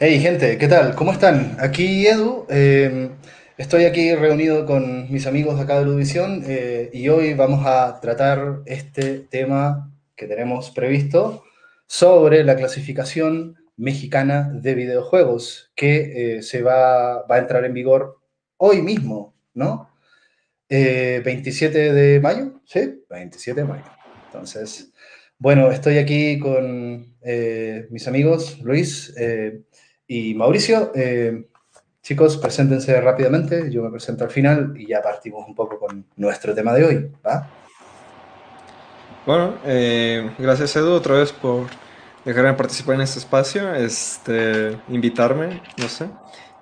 Hey gente, ¿qué tal? ¿Cómo están? Aquí Edu, eh, estoy aquí reunido con mis amigos de acá de Ludivisión eh, y hoy vamos a tratar este tema que tenemos previsto sobre la clasificación mexicana de videojuegos que eh, se va, va a entrar en vigor hoy mismo, ¿no? Eh, 27 de mayo, ¿sí? 27 de mayo. Entonces, bueno, estoy aquí con eh, mis amigos Luis eh, y Mauricio. Eh, chicos, preséntense rápidamente, yo me presento al final y ya partimos un poco con nuestro tema de hoy, ¿va? Bueno, eh, gracias Edu otra vez por dejarme participar en este espacio, este, invitarme, no sé.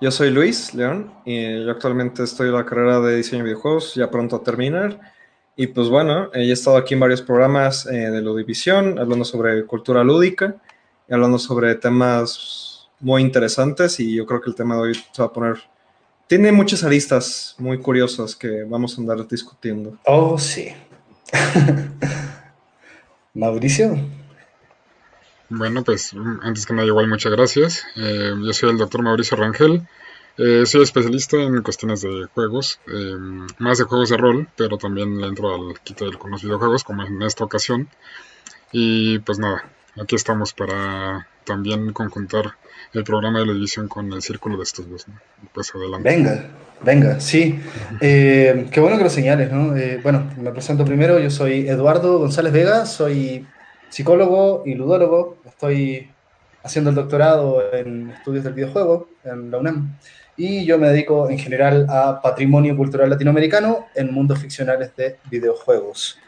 Yo soy Luis León y yo actualmente estoy en la carrera de diseño de videojuegos, ya pronto a terminar. Y pues bueno, he estado aquí en varios programas eh, de Ludivisión, hablando sobre cultura lúdica hablando sobre temas muy interesantes y yo creo que el tema de hoy se va a poner... Tiene muchas aristas muy curiosas que vamos a andar discutiendo. Oh, sí. Mauricio. Bueno, pues antes que nada, igual muchas gracias. Eh, yo soy el doctor Mauricio Rangel. Eh, soy especialista en cuestiones de juegos, eh, más de juegos de rol, pero también le entro al quito con los videojuegos, como en esta ocasión. Y pues nada, aquí estamos para también conjuntar el programa de la división con el círculo de estudios. ¿no? Pues adelante. Venga, venga, sí. Eh, qué bueno que lo señales, ¿no? Eh, bueno, me presento primero, yo soy Eduardo González Vega, soy psicólogo y ludólogo, estoy haciendo el doctorado en estudios del videojuego en la UNAM y yo me dedico en general a patrimonio cultural latinoamericano en mundos ficcionales de videojuegos.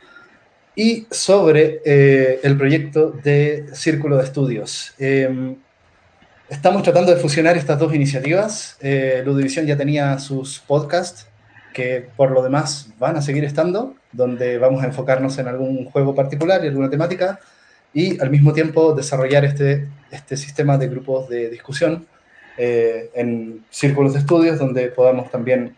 Y sobre eh, el proyecto de Círculo de Estudios. Eh, estamos tratando de fusionar estas dos iniciativas. Eh, Ludivisión ya tenía sus podcasts, que por lo demás van a seguir estando, donde vamos a enfocarnos en algún juego particular y alguna temática, y al mismo tiempo desarrollar este, este sistema de grupos de discusión eh, en círculos de estudios donde podamos también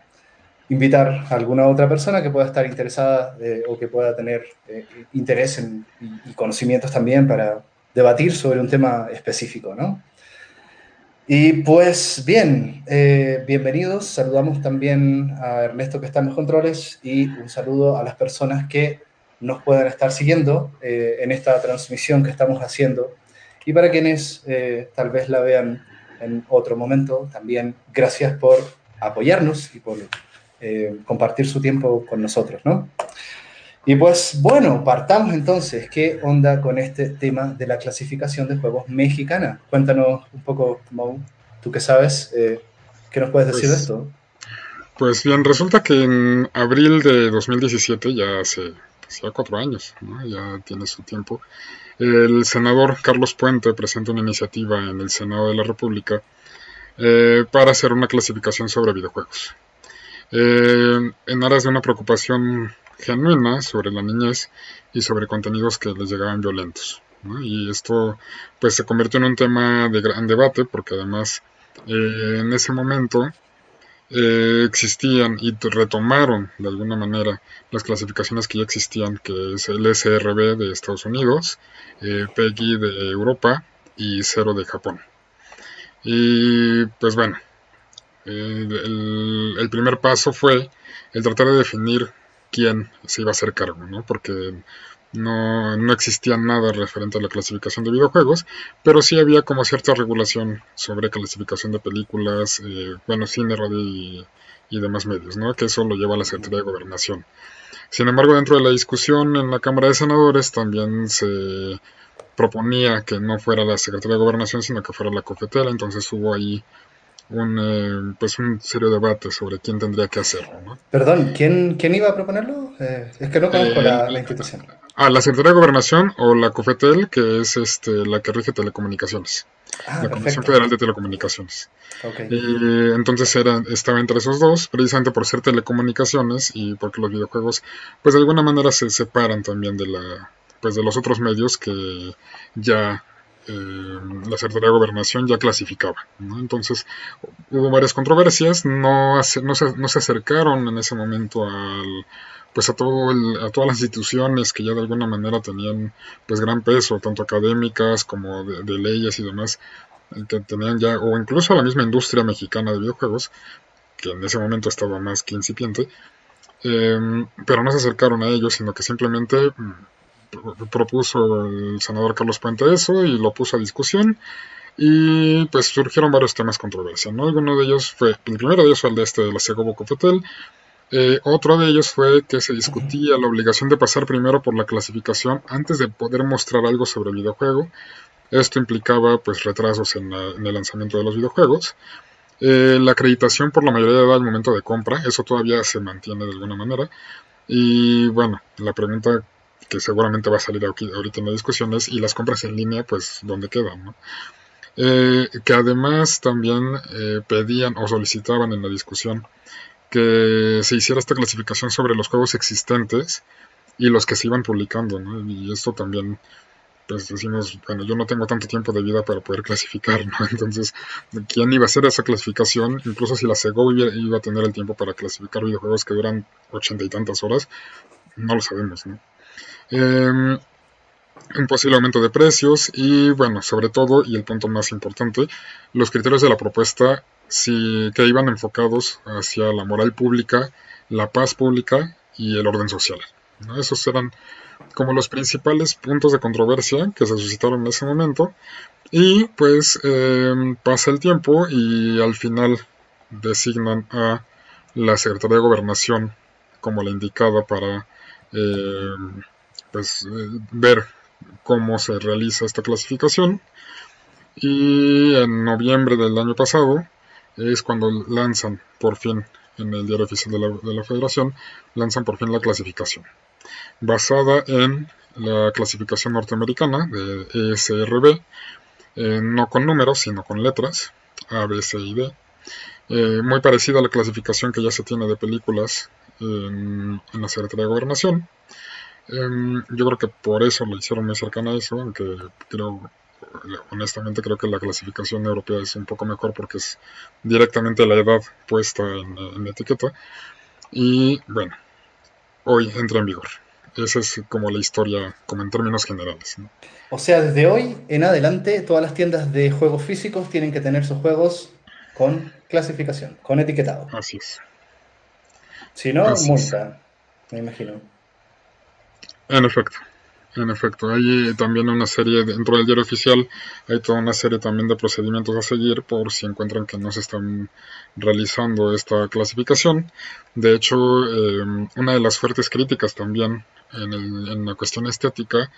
invitar a alguna otra persona que pueda estar interesada eh, o que pueda tener eh, interés en, y, conocimientos también para debatir sobre un tema específico, ¿no? Y pues bien, eh, bienvenidos, saludamos también a Ernesto que está en los controles y un saludo a las personas que nos puedan estar siguiendo eh, en esta transmisión que estamos haciendo y para quienes tal vez la vean en otro momento. También gracias por apoyarnos y por eh, compartir su tiempo con nosotros, ¿no? Y pues bueno, partamos entonces. ¿Qué onda con este tema de la clasificación de juegos mexicana? Cuéntanos un poco, Mau, tú que sabes, eh, ¿qué nos puedes decir pues, de esto? Pues bien, resulta que en abril de 2017, ya hace pues ya cuatro años, ¿no? ya tiene su tiempo, el senador Carlos Puente presenta una iniciativa en el Senado de la República eh, para hacer una clasificación sobre videojuegos. Eh, en aras de una preocupación genuina sobre la niñez y sobre contenidos que les llegaban violentos. Y esto pues se convirtió en un tema de gran debate porque además eh, en ese momento eh, existían y retomaron de alguna manera las clasificaciones que ya existían, que es el SRB de Estados Unidos, eh, PEGI de Europa y Cero de Japón. Y pues bueno, el, el, primer paso fue el tratar de definir quién se iba a hacer cargo, ¿no? Porque no, no, existía nada referente a la clasificación de videojuegos, pero sí había como cierta regulación sobre clasificación de películas, eh, bueno, cine, radio y, y, demás medios, ¿no? Que eso lo lleva a la Secretaría de Gobernación. Sin embargo, dentro de la discusión en la Cámara de Senadores también se proponía que no fuera la Secretaría de Gobernación, sino que fuera la cofetera, entonces hubo ahí un, eh, pues un serio debate sobre quién tendría que hacerlo. ¿no? Perdón, ¿quién, ¿quién iba a proponerlo? Eh, es que no conozco Eh, la, la institución. Ah, la Secretaría de Gobernación o la COFETEL, que es este, la que rige telecomunicaciones. Ah, la Comisión. Federal de Telecomunicaciones. Ok. Y entonces era, estaba entre esos dos, precisamente por ser telecomunicaciones y porque los videojuegos, pues de alguna manera se separan también de la, pues de los otros medios que ya eh, la Secretaría de Gobernación ya clasificaba. ¿no? Entonces hubo varias controversias, no, se, acercaron en ese momento al, pues a, todo el- a todas las instituciones que ya de alguna manera tenían pues gran peso, tanto académicas como de, leyes y demás, que tenían ya, o incluso la misma industria mexicana de videojuegos, que en ese momento estaba más que incipiente, em, pero no se acercaron a ellos, sino que simplemente mm, propuso el senador Carlos Puente eso y lo puso a discusión. Y pues surgieron varios temas controversia, ¿no? Alguno de ellos fue, el primero de ellos fue el de este de la Segobo Cofetel, eh, otro de ellos fue que se discutía la obligación de pasar primero por la clasificación antes de poder mostrar algo sobre el videojuego. Esto implicaba pues retrasos en, el lanzamiento de los videojuegos. Eh, la acreditación por la mayoría de edad al momento de compra, eso todavía se mantiene de alguna manera. Y bueno, la pregunta que seguramente va a salir ahorita en la discusión es, ¿y las compras en línea pues dónde quedan? Eh, que además también pedían o solicitaban en la discusión que se hiciera esta clasificación sobre los juegos existentes y los que se iban publicando, ¿no? Y esto también, pues decimos, bueno, yo no tengo tanto tiempo de vida para poder clasificar, ¿no? Entonces, ¿quién iba a hacer esa clasificación? Incluso si la SEGO iba, a tener el tiempo para clasificar videojuegos que duran ochenta y tantas horas, no lo sabemos, ¿no? Em, un posible aumento de precios y, bueno, sobre todo, y el punto más importante, los criterios de la propuesta que iban enfocados hacia la moral pública, la paz pública y el orden social. Esos eran como los principales puntos de controversia que se suscitaron en ese momento. Y pues em, pasa el tiempo y al final designan a la Secretaría de Gobernación como la indicada para em, pues, ver cómo se realiza esta clasificación. Y en noviembre del año pasado es cuando lanzan por fin en el diario oficial de la, federación, lanzan por fin la clasificación, basada en la clasificación norteamericana de ESRB, eh, no con números, sino con letras, A, B, C y D, eh, muy parecida a la clasificación que ya se tiene de películas en, en la Secretaría de Gobernación. Em, yo creo que por eso lo hicieron muy cercana a eso, aunque creo honestamente creo que la clasificación europea es un poco mejor porque es directamente la edad puesta en, la etiqueta. Y bueno, hoy entra en vigor. Esa es como la historia, como en términos generales. O sea, desde hoy en adelante, todas las tiendas de juegos físicos tienen que tener sus juegos con clasificación, con etiquetado. Así es. Si no, multa, me imagino. En efecto. En efecto, hay también una serie, dentro del diario oficial, hay toda una serie también de procedimientos a seguir por si encuentran que no se están realizando esta clasificación. De hecho, eh, una de las fuertes críticas también en, la cuestión estética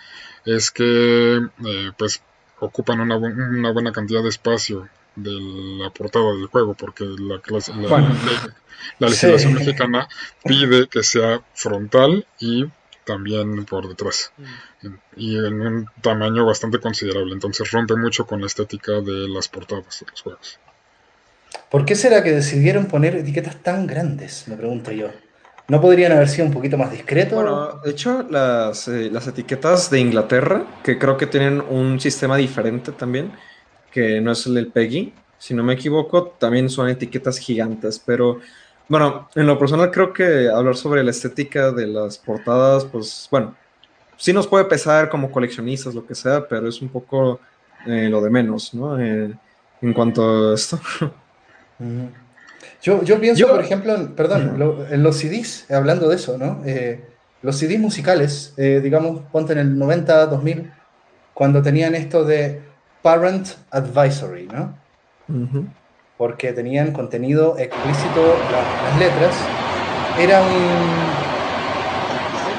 es que eh, pues ocupan una, buena cantidad de espacio de la portada del juego, porque la, la, legislación mexicana pide que sea frontal y también por detrás mm. y en un tamaño bastante considerable entonces rompe mucho con la estética de las portadas de los juegos ¿por qué será que decidieron poner etiquetas tan grandes? me pregunto yo ¿no podrían haber sido un poquito más discretos? bueno, de hecho las, eh, las etiquetas de Inglaterra que creo que tienen un sistema diferente también que no es el del PEGI si no me equivoco también son etiquetas gigantes pero bueno, en lo personal creo que hablar sobre la estética de las portadas, pues bueno, sí nos puede pesar como coleccionistas, lo que sea, pero es un poco eh, lo de menos, ¿no? Eh, en cuanto a esto. Yo, yo pienso, por ejemplo, perdón, en los CDs, hablando de eso, ¿no? Eh, los CDs musicales, digamos, ponte en el 90, 2000, cuando tenían esto de Parent Advisory, ¿no? Porque tenían contenido explícito las letras. Era un...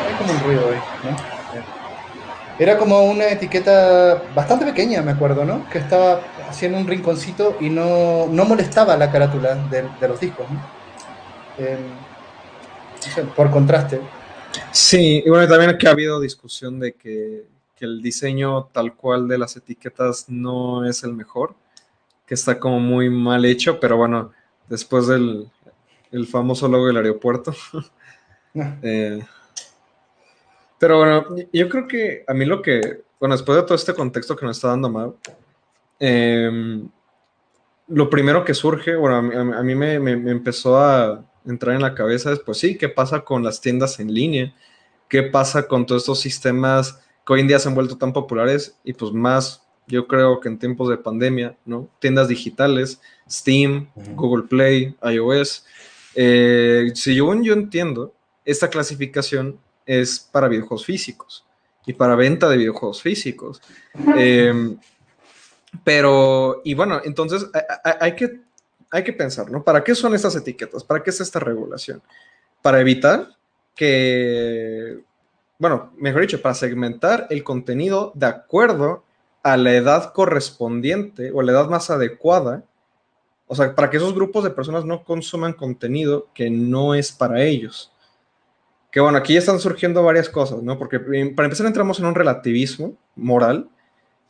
Hay como un ruido hoy, ¿no? Era como una etiqueta bastante pequeña, me acuerdo, ¿no? Que estaba haciendo un rinconcito y no, no molestaba la carátula de, los discos, ¿no? Em, por contraste. Sí, y bueno, también que ha habido discusión de que, que el diseño tal cual de las etiquetas no es el mejor que está como muy mal hecho, pero bueno, después del el famoso logo del aeropuerto. Eh, pero bueno, yo creo que a mí lo que, bueno, después de todo este contexto que nos está dando Mau, em, lo primero que surge, bueno, a mí, me, me, empezó a entrar en la cabeza es, pues sí, ¿qué pasa con las tiendas en línea? ¿Qué pasa con todos estos sistemas que hoy en día se han vuelto tan populares y pues más yo creo que en tiempos de pandemia, ¿no? Tiendas digitales, Steam, Google Play, iOS. Eh, si yo, yo entiendo, esta clasificación es para videojuegos físicos y para venta de videojuegos físicos. Em, pero, y bueno, entonces hay, que, hay que pensar, ¿no? ¿Para qué son estas etiquetas? ¿Para qué es esta regulación? Para evitar que, bueno, mejor dicho, para segmentar el contenido de acuerdo a la edad correspondiente o la edad más adecuada. O sea, para que esos grupos de personas no consuman contenido que no es para ellos. Que bueno, aquí ya están surgiendo varias cosas, ¿no? Porque eh, para empezar entramos en un relativismo moral,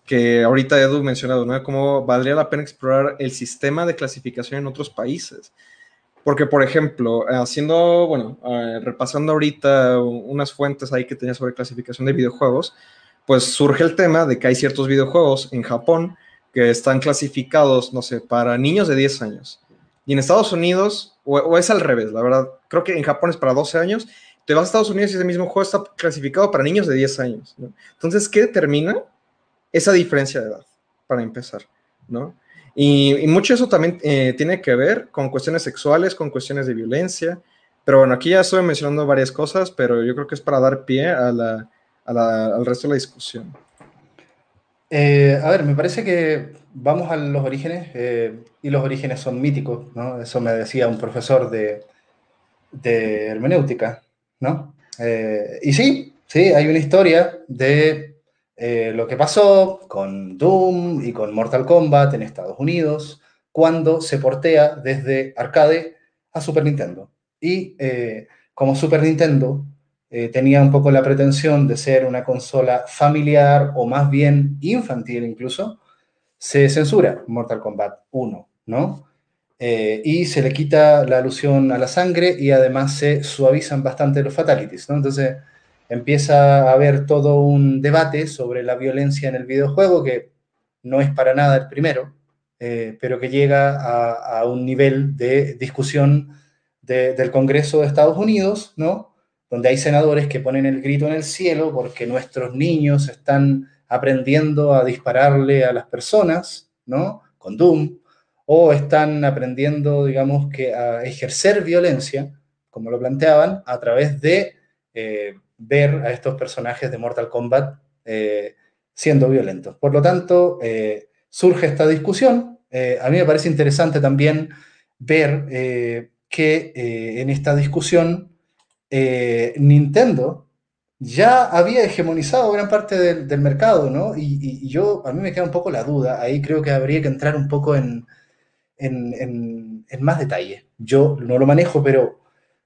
que ahorita Edu mencionado, ¿no? Cómo valdría la pena explorar el sistema de clasificación en otros países. Porque, por ejemplo, haciendo, bueno, eh, repasando ahorita unas fuentes ahí que tenía sobre clasificación de videojuegos, pues surge el tema de que hay ciertos videojuegos en Japón que están clasificados, no sé, para niños de 10 años. Y en Estados Unidos, o, es al revés, la verdad, creo que en Japón es para 12 años te vas a Estados Unidos y ese mismo juego está clasificado para niños de 10 años. Entonces, ¿qué determina esa diferencia de edad? Para empezar, ¿no? Y, mucho eso también eh, tiene que ver con cuestiones sexuales, con cuestiones de violencia. Pero bueno, aquí ya estoy mencionando varias cosas, pero yo creo que es para dar pie al resto de la discusión. Eh, a ver, me parece que vamos a los orígenes, eh, y los orígenes son míticos, ¿no? Eso me decía un profesor de, de hermenéutica, ¿no? Eh, y sí, sí, hay una historia de lo que pasó con Doom y con Mortal Kombat en Estados Unidos cuando se portea desde arcade a Super Nintendo. Y como Super Nintendo tenía un poco la pretensión de ser una consola familiar o más bien infantil incluso, se censura Mortal Kombat 1, ¿no? Eh, y se le quita la alusión a la sangre y además se suavizan bastante los fatalities, ¿no? Entonces empieza a haber todo un debate sobre la violencia en el videojuego que no es para nada el primero, eh, pero que llega a, un nivel de discusión del Congreso de Estados Unidos, ¿no? Donde hay senadores que ponen el grito en el cielo porque nuestros niños están aprendiendo a dispararle a las personas, ¿no? Con Doom, o están aprendiendo, digamos, que a ejercer violencia, como lo planteaban, a través de eh, ver a estos personajes de Mortal Kombat eh, siendo violentos. Por lo tanto, eh, surge esta discusión. a mí me parece interesante también ver que en esta discusión Nintendo ya había hegemonizado gran parte del, mercado, ¿no? Y, y, yo, a mí me queda un poco la duda, ahí creo que habría que entrar un poco en, en, más detalle. Yo no lo manejo, pero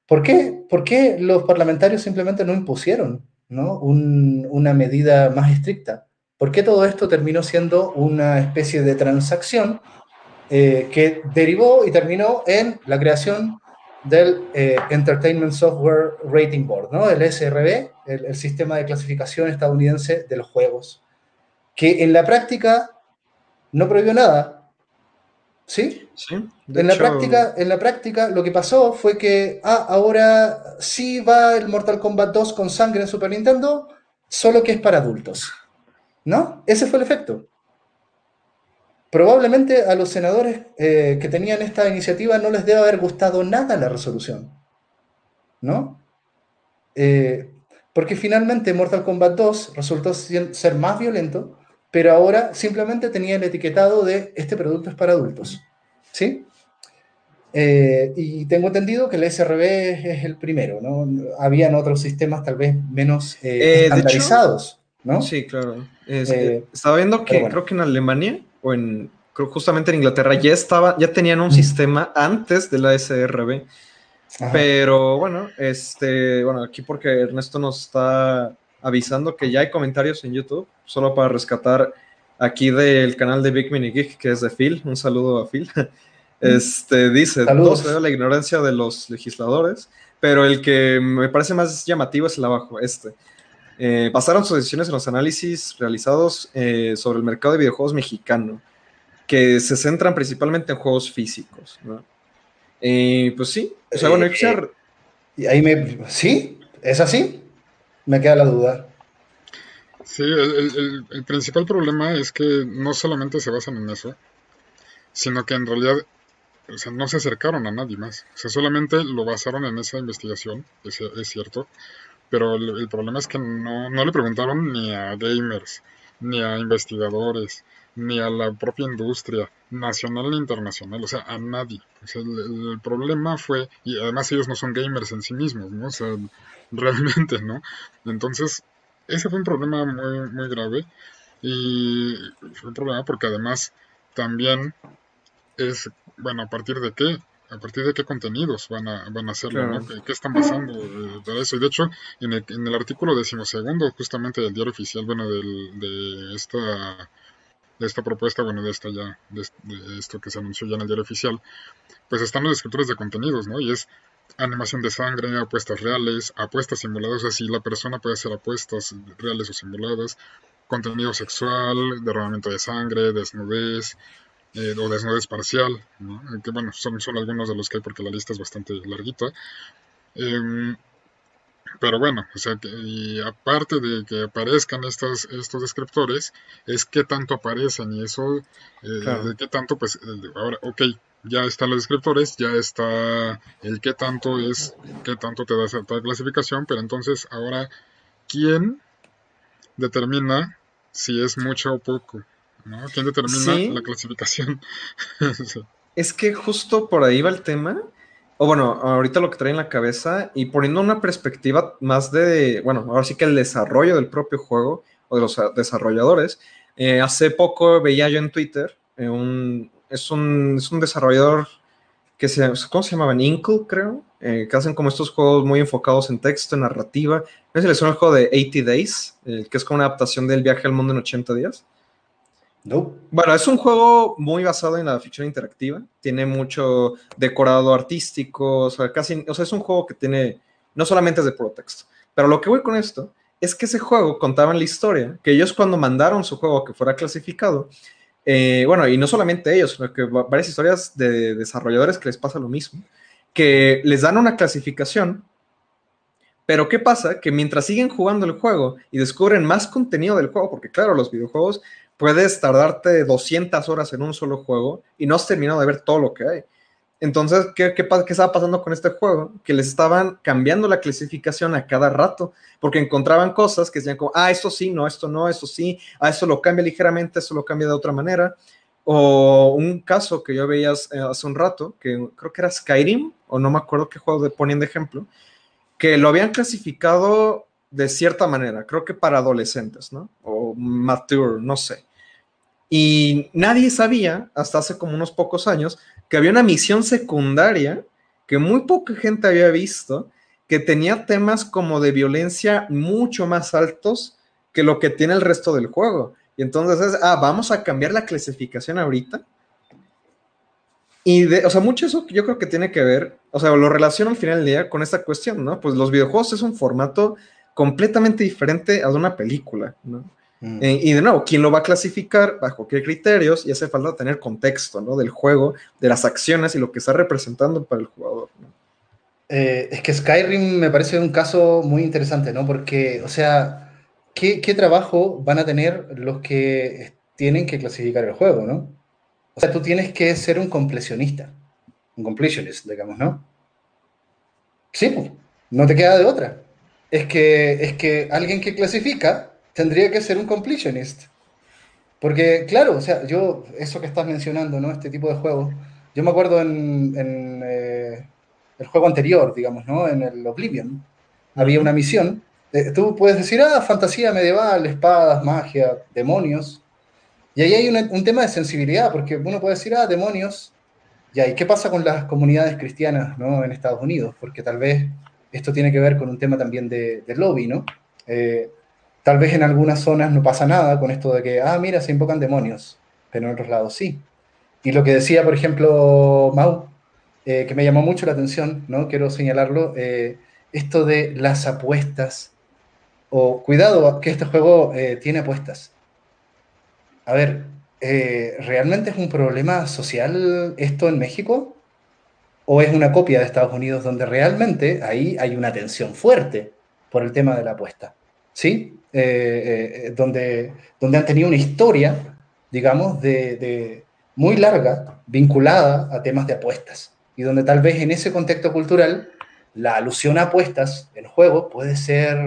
¿por qué, por qué los parlamentarios simplemente no impusieron ¿no? una medida más estricta? ¿Por qué todo esto terminó siendo una especie de transacción eh, que derivó y terminó en la creación del eh, Entertainment Software Rating Board, ¿no? el SRB, el, sistema de clasificación estadounidense de los juegos, que en la práctica no prohibió nada, ¿Sí? Sí. En la, práctica, en la práctica lo que pasó fue que, ah, ahora sí va el Mortal Kombat 2 con sangre en Super Nintendo, solo que es para adultos. ¿No? Ese fue el efecto. Probablemente a los senadores eh, que tenían esta iniciativa no les debe haber gustado nada la resolución. ¿No? Eh, porque finalmente Mortal Kombat 2 resultó ser más violento pero ahora simplemente tenía el etiquetado de este producto es para adultos. ¿Sí? Eh, y tengo entendido que el SRB es, el primero, ¿no? Habían otros sistemas tal vez menos estandarizados, ¿no? Sí, claro. estaba viendo que creo que en Alemania o en justamente en Inglaterra ya estaba, ya tenían un sistema antes de la SRB. Pero bueno, este, bueno, aquí porque Ernesto nos está avisando que ya hay comentarios en YouTube, solo para rescatar aquí del canal de Big Mini Geek, que es de Phil. Un saludo a Phil. Este dice: a la ignorancia de los legisladores, pero el que me parece más llamativo es el abajo, este. Eh, basaron sus decisiones en los análisis realizados eh, sobre el mercado de videojuegos mexicano, que se centran principalmente en juegos físicos. ¿no? Eh, pues sí, o sea, bueno, eh, y ahí me. ¿Sí? ¿Es así? Me queda la duda. Sí, el, el, principal problema es que no solamente se basan en eso, sino que en realidad o sea, no se acercaron a nadie más. O sea, solamente lo basaron en esa investigación, es, es cierto, pero el, problema es que no, no le preguntaron ni a gamers, ni a investigadores, ni a la propia industria, nacional ni internacional, o sea, a nadie. O sea, el, problema fue, y además ellos no son gamers en sí mismos, ¿no? O sea, realmente, ¿no? Entonces, ese fue un problema muy, muy grave, y fue un problema porque además también es, bueno, ¿a partir de qué? A partir de qué contenidos van a, van a hacerlo, ¿no? ¿Qué, están pasando eh, para eso? Y de hecho, en el, en el artículo decimosegundo, justamente del diario oficial, bueno, del, de esta de esta propuesta, bueno, de esta ya, de, esto que se anunció ya en el diario oficial, pues están los descriptores de contenidos, ¿no? Y es animación de sangre, apuestas reales, apuestas simuladas, o sea, si la persona puede hacer apuestas reales o simuladas, contenido sexual, derramamiento de sangre, desnudez, eh, o desnudez parcial, ¿no? que bueno, son, son algunos de los que hay porque la lista es bastante larguita. Em, pero bueno, o sea, que, y aparte de que aparezcan estos, estos descriptores, es qué tanto aparecen y eso, eh, de qué tanto, pues, eh, ahora, ok, ya están los descriptores, ya está el qué tanto es, qué tanto te da esa clasificación, pero entonces ahora, ¿quién determina si es mucho o poco? ¿No? ¿Quién determina la clasificación? Es que justo por ahí va el tema o bueno, ahorita lo que trae en la cabeza y poniendo una perspectiva más de, bueno, ahora sí que el desarrollo del propio juego o de los desarrolladores. Eh, hace poco veía yo en Twitter, eh, un, es, un, es un desarrollador que se, ¿cómo se llamaban? Inkle, creo, eh, que hacen como estos juegos muy enfocados en texto, en narrativa. ¿No se les suena el juego de 80 Days? que es como una adaptación del viaje al mundo en 80 días. Bueno, es un juego muy basado en la ficción interactiva. Tiene mucho decorado artístico, o sea, casi, o sea, es un juego que tiene, no solamente es de puro texto. Pero lo que voy con esto es que ese juego contaba en la historia que ellos cuando mandaron su juego que fuera clasificado, eh, bueno, y no solamente ellos, sino que varias historias de desarrolladores que les pasa lo mismo, que les dan una clasificación, pero ¿qué pasa? Que mientras siguen jugando el juego y descubren más contenido del juego, porque claro, los videojuegos puedes tardarte 200 horas en un solo juego y no has terminado de ver todo lo que hay. Entonces, ¿qué, qué, qué estaba pasando con este juego? Que les estaban cambiando la clasificación a cada rato, porque encontraban cosas que decían como, ah, esto sí, no, esto no, esto sí, ah, esto lo cambia ligeramente, esto lo cambia de otra manera. O un caso que yo veía hace un rato, que creo que era Skyrim, o no me acuerdo qué juego ponían de ejemplo, que lo habían clasificado de cierta manera, creo que para adolescentes, ¿no? O mature, no sé. Y nadie sabía, hasta hace como unos pocos años, que había una misión secundaria que muy poca gente había visto, que tenía temas como de violencia mucho más altos que lo que tiene el resto del juego. Y entonces es, ah, vamos a cambiar la clasificación ahorita. Y, de, o sea, mucho eso yo creo que tiene que ver, o sea, lo relaciono al final del día con esta cuestión, ¿no? Pues los videojuegos es un formato completamente diferente a una película, ¿no? Mm. Eh, y de nuevo, ¿quién lo va a clasificar? ¿Bajo qué criterios? Y hace falta tener contexto, ¿no? Del juego, de las acciones y lo que está representando para el jugador. Eh, es que Skyrim me parece un caso muy interesante, ¿no? Porque, o sea, ¿qué, ¿qué, trabajo van a tener los que tienen que clasificar el juego, ¿no? O sea, tú tienes que ser un completionista, un completionist, digamos, ¿no? Sí, pues, no te queda de otra. Es que, es que alguien que clasifica tendría que ser un completionist. Porque, claro, o sea, yo, eso que estás mencionando, ¿no? Este tipo de juegos, yo me acuerdo en, eh, el juego anterior, digamos, ¿no? En el Oblivion, había una misión. Eh, tú puedes decir, ah, fantasía medieval, espadas, magia, demonios. Y ahí hay un tema de sensibilidad, porque uno puede decir, ah, demonios. Ya, ¿y qué pasa con las comunidades cristianas, ¿no? En Estados Unidos? Porque tal vez esto tiene que ver con un tema también de, de lobby, ¿no? Eh, Tal vez en algunas zonas no pasa nada con esto de que, ah, mira, se invocan demonios, pero en otros lados sí. Y lo que decía, por ejemplo, Mau, eh, que me llamó mucho la atención, ¿no? Quiero señalarlo, eh, esto de las apuestas, o cuidado, que este juego eh, tiene apuestas. A ver, ¿realmente es un problema social esto en México? ¿O es una copia de Estados Unidos donde realmente ahí hay una tensión fuerte por el tema de la apuesta? ¿Sí? donde, donde han tenido una historia, digamos, de, muy larga, vinculada a temas de apuestas, y donde tal vez en ese contexto cultural la alusión a apuestas en juego puede ser,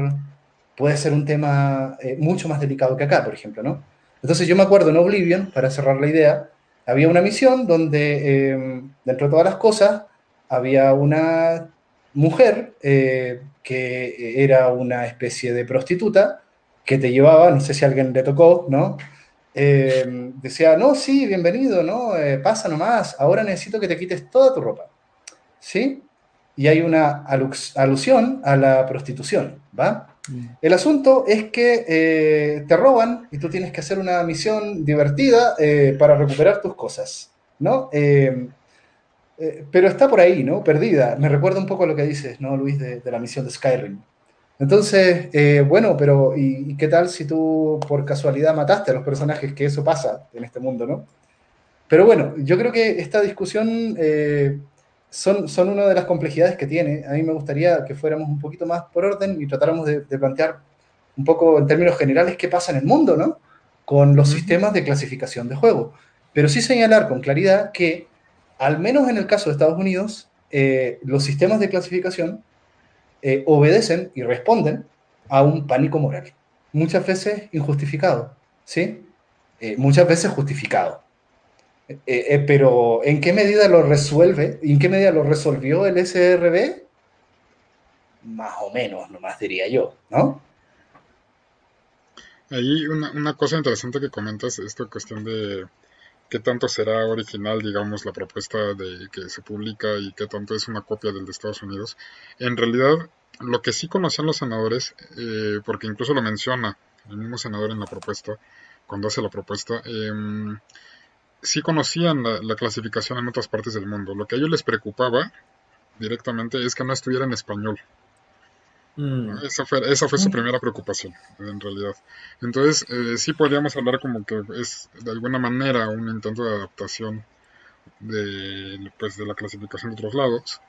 puede ser un tema mucho más delicado que acá, por ejemplo, ¿no? Entonces yo me acuerdo en Oblivion, para cerrar la idea, había una misión donde, dentro de todas las cosas, había una mujer eh, que era una especie de prostituta que te llevaba, no sé si alguien le tocó, ¿no? Em, decía, no, sí, bienvenido, ¿no? Eh, pasa nomás, ahora necesito que te quites toda tu ropa, ¿sí? Y hay una alusión a la prostitución, ¿va? Mm. El asunto es que eh, te roban y tú tienes que hacer una misión divertida eh, para recuperar tus cosas, ¿no? Eh, pero está por ahí, ¿no? Perdida. Me recuerda un poco a lo que dices, ¿no, Luis, de, la misión de Skyrim. Entonces, bueno, pero ¿y, qué tal si tú por casualidad mataste a los personajes? Que eso pasa en este mundo, ¿no? Pero bueno, yo creo que esta discusión son, son una de las complejidades que tiene. A mí me gustaría que fuéramos un poquito más por orden y tratáramos de, plantear un poco en términos generales qué pasa en el mundo, ¿no? Con los sistemas de clasificación de juego. Pero sí señalar con claridad que, al menos en el caso de Estados Unidos, eh, los sistemas de clasificación eh, obedecen y responden a un pánico moral. Muchas veces injustificado, ¿sí? Eh, muchas veces justificado. Pero ¿en qué medida lo resuelve? ¿En qué medida lo resolvió el SRB? Más o menos, nomás diría yo, ¿no? Ahí una, una cosa interesante que comentas, esta cuestión de qué tanto será original, digamos, la propuesta de que se publica y qué tanto es una copia del de Estados Unidos. En realidad, lo que sí conocían los senadores, eh, porque incluso lo menciona el mismo senador en la propuesta, cuando hace la propuesta, eh, sí conocían la, clasificación en otras partes del mundo. Lo que a ellos les preocupaba directamente es que no estuviera en español. Mm. Esa fue, esa fue su mm. primera preocupación, en realidad. Entonces, eh, sí podríamos hablar como que es de alguna manera un intento de adaptación de, pues, de la clasificación de otros lados.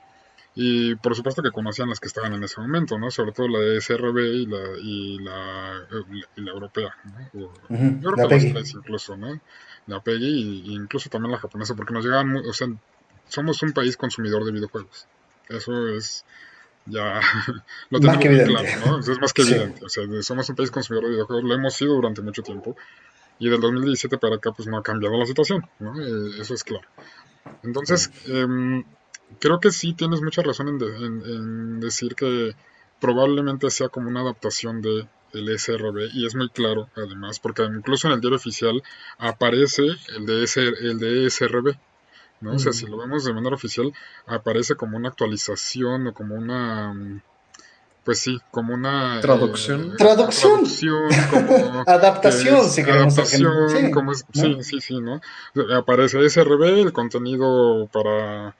Y por supuesto que conocían las que estaban en ese momento, ¿no? Sobre todo la de SRB y la, y la, y la europea, ¿no? Yo creo que las incluso, ¿no? La PEGI e incluso también la japonesa, porque nos llegaban, o sea, somos un país consumidor de videojuegos. Eso es ya lo tenemos muy claro, ¿no? Eso es más que evidente. O sea, somos un país consumidor de videojuegos, lo hemos sido durante mucho tiempo. Y del 2017 para acá, pues no ha cambiado la situación, ¿no? Eh, eso es claro. Entonces, eh, creo que sí tienes mucha razón en, decir que probablemente sea como una adaptación de el SRB y es muy claro además porque incluso en el diario oficial aparece el de, el de SRB ¿no? O sea, si lo vemos de manera oficial aparece como una actualización o como una pues sí, como una traducción. Eh, traducción. como, adaptación, si queremos. Adaptación, sí, sí, sí, ¿no? Aparece SRB, el contenido para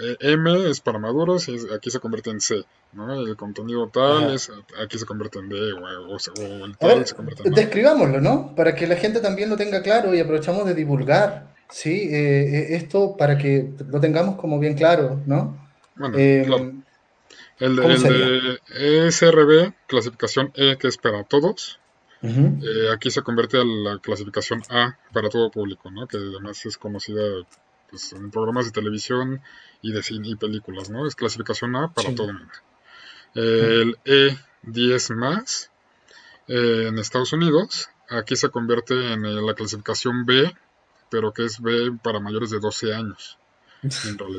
eh, M es para maduros y aquí se convierte en C, ¿no? El contenido tal es, aquí se convierte en D o, el tal se convierte en Describámoslo, ¿no? Para que la gente también lo tenga claro y aprovechamos de divulgar, ¿sí? Eh, eh, esto para que lo tengamos como bien claro, ¿no? Bueno, claro. El, de ESRB, clasificación E, que es para todos. aquí se convierte a la clasificación A para todo público, ¿no? Que además es conocida pues, en programas de televisión y de cine y películas, ¿no? Es clasificación A para todo el mundo. El E10 más eh, en Estados Unidos, aquí se convierte en la clasificación B, pero que es B para mayores de 12 años.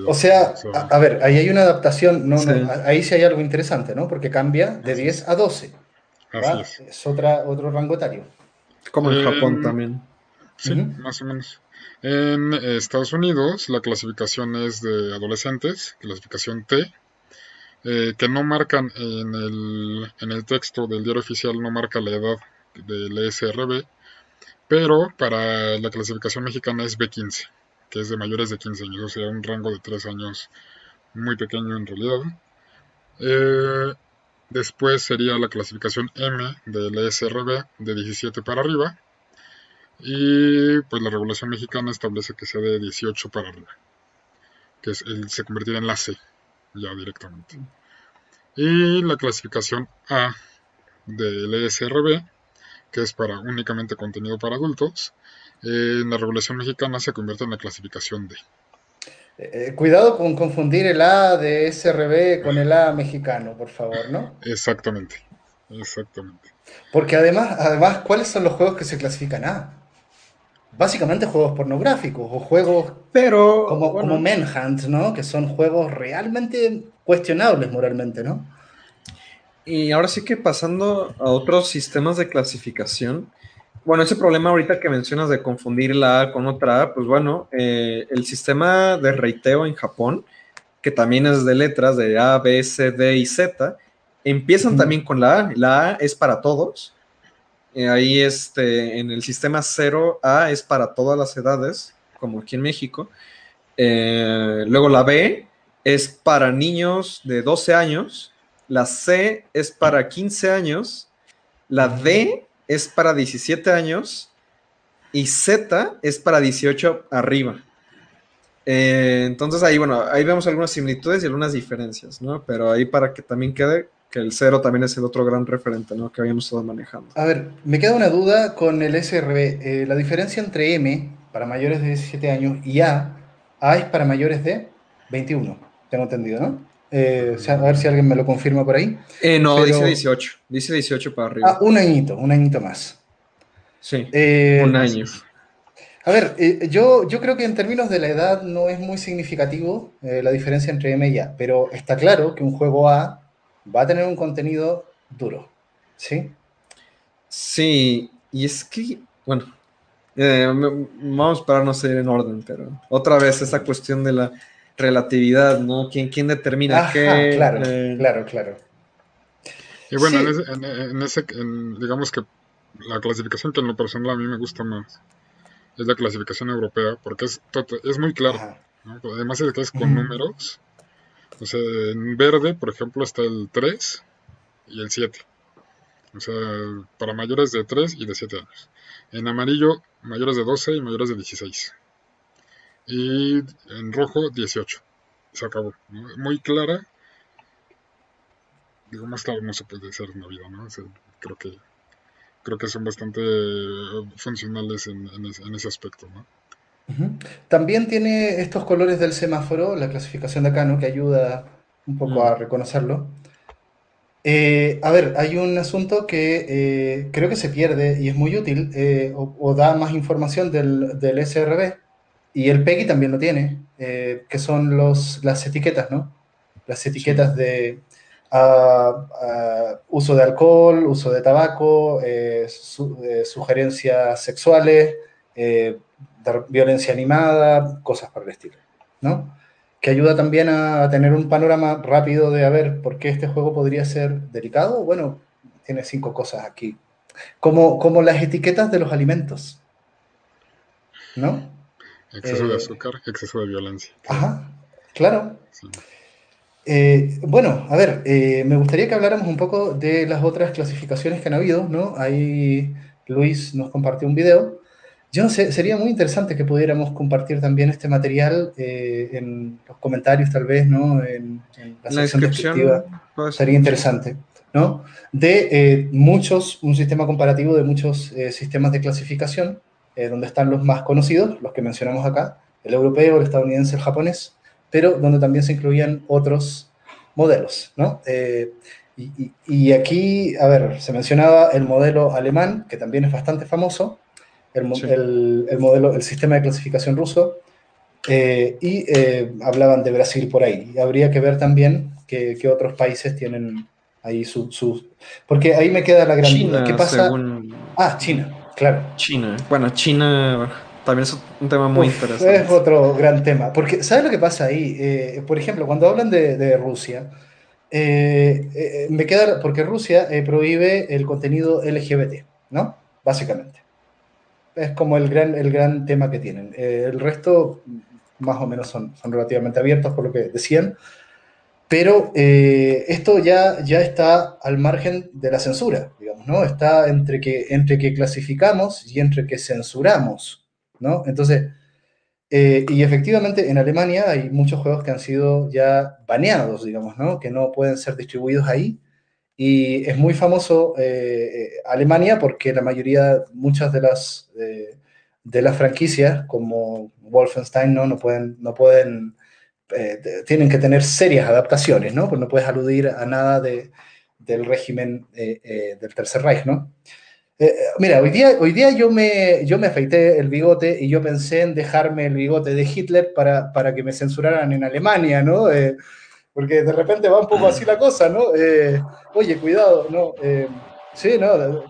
O sea, a, ver, ahí hay una adaptación, no, ahí sí hay algo interesante, ¿no? Porque cambia de 10 a 12. Así es. otra, otro rango etario. Como en Japón también. Sí, más o menos. En Estados Unidos la clasificación es de adolescentes, clasificación T, eh, que no marcan en el, en el texto del diario oficial, no marca la edad del ESRB, pero para la clasificación mexicana es B15, que es de mayores de 15 años, o sea, un rango de 3 años muy pequeño en realidad. Eh, después sería la clasificación M del ESRB de 17 para arriba y pues la regulación mexicana establece que sea de 18 para arriba, que es el, se convertirá en la C ya directamente. Y la clasificación A del ESRB, que es para únicamente contenido para adultos, en la regulación mexicana se convierte en la clasificación D. Eh, cuidado con confundir el A de SRB con el A mexicano, por favor, ¿no? Exactamente, exactamente. Porque además, además, ¿cuáles son los juegos que se clasifican A? Básicamente juegos pornográficos o juegos Pero, como, bueno, como Manhunt, ¿no? Que son juegos realmente cuestionables moralmente, ¿no? Y ahora sí que pasando a otros sistemas de clasificación, bueno, ese problema ahorita que mencionas de confundir la A con otra A, pues bueno, eh, el sistema de reiteo en Japón, que también es de letras de A, B, C, D y Z, empiezan también con la A. La A es para todos. Eh, ahí este, en el sistema 0A es para todas las edades, como aquí en México. Eh, luego la B es para niños de 12 años. La C es para 15 años. La D es para 17 años. Y Z es para 18 arriba. Eh, entonces ahí, bueno, ahí vemos algunas similitudes y algunas diferencias, ¿no? Pero ahí para que también quede que el cero también es el otro gran referente, ¿no? Que habíamos estado manejando. A ver, me queda una duda con el SRB. Eh, la diferencia entre M para mayores de 17 años y A, A es para mayores de 21, tengo entendido, ¿no? Eh, a ver si alguien me lo confirma por ahí. Eh, no, Pero- dice 18. Dice 18 para arriba. Ah, un añito, un añito más. sí, Eh, un año. A ver, yo, yo creo que en términos de la edad no es muy significativo la diferencia entre M y A, pero está claro que un juego A va a tener un contenido duro, ¿sí? Sí, y es que, bueno, eh, vamos para no ser en orden, pero otra vez esa cuestión de la relatividad, ¿no? ¿Quién, quién determina Ajá, qué? claro, Eh, claro, claro. Y bueno, Sí. en ese, en- en ese- en- digamos que la clasificación que en lo personal a mí me gusta más es la clasificación europea, porque es, es muy. ¿no? Además de que es con números. O sea, en verde, por ejemplo, está el 3 y el 7. O sea, para mayores de 3 y de 7 años. En amarillo, mayores de 12 y mayores de 16. Y en rojo, 18. Se acabó. ¿no? Muy clara. Digo, más claro no se puede ser en la vida, ¿no? O sea, creo que creo que son bastante funcionales en, en ese, en ese aspecto, ¿no? También tiene estos colores del semáforo, la clasificación de acá, ¿no? Que ayuda un poco Mm. a reconocerlo. Eh, a ver, hay un asunto que eh, creo que se pierde y es muy útil, eh, o, o da más información del, del SRB, y el PEGI también lo tiene, eh, que son los, las etiquetas, ¿no? Las etiquetas de ah, ah, uso de alcohol, uso de tabaco, eh, su- eh, sugerencias sexuales, violencia animada, cosas por el estilo, ¿no? Que ayuda también a, a tener un panorama rápido de a ver por qué este juego podría ser delicado. Bueno, tiene cinco cosas aquí. Como, como las etiquetas de los alimentos, ¿no? Exceso de Eh, azúcar, exceso de violencia. Ajá, claro. Sí. Eh, bueno, a ver, eh, me gustaría que habláramos un poco de las otras clasificaciones que han habido, ¿no? Ahí Luis nos compartió un video. Yo no sé, sería muy interesante que pudiéramos compartir también este material eh, en los comentarios, tal vez, ¿no? En, en la la sección descriptiva. Sería interesante, ¿no? De eh, muchos, un sistema comparativo de muchos eh, sistemas de clasificación, eh, donde están los más conocidos, los que mencionamos acá, el europeo, el estadounidense, el japonés, pero donde también se incluían otros modelos, ¿no? Eh, y, y- aquí, a ver, se mencionaba el modelo alemán, que también es bastante famoso, el, Sí. el- el modelo, el sistema de clasificación ruso, eh, y eh, hablaban de Brasil por ahí. Y habría que ver también qué, qué otros países tienen ahí sus... Su, porque ahí me queda la gran duda. China, ¿Qué pasa? según Ah, China, claro. China. Bueno, China también es un tema muy Uf, interesante. Es otro gran tema. Porque, ¿sabes lo que pasa ahí? Eh, por ejemplo, cuando hablan de, de Rusia, eh, eh, me queda. Porque Rusia eh, prohíbe el contenido LGBT, ¿no? Básicamente. Es como el gran, el gran tema que tienen. Eh, el resto, más o menos, son, son relativamente abiertos, por lo que decían. Pero eh, esto ya, ya está al margen de la censura, ¿no? Está entre que, entre que clasificamos y entre que censuramos, ¿no? Entonces, eh, y efectivamente en Alemania hay muchos juegos que han sido ya baneados, digamos, ¿no? Que no pueden ser distribuidos ahí. Y es muy famoso eh, Alemania porque la mayoría, muchas de las, de las franquicias, como Wolfenstein, ¿no? No pueden, no pueden tienen que tener serias adaptaciones, ¿no? Pues no puedes aludir a nada de, del régimen del Tercer Reich, ¿no? Eh, mira, hoy día, hoy día yo, me, yo me afeité el bigote y yo pensé en dejarme el bigote de Hitler para, para que me censuraran en Alemania, ¿no? Eh, porque de repente va un poco así la cosa, ¿no? Eh, oye, cuidado, ¿no? sí, ¿no?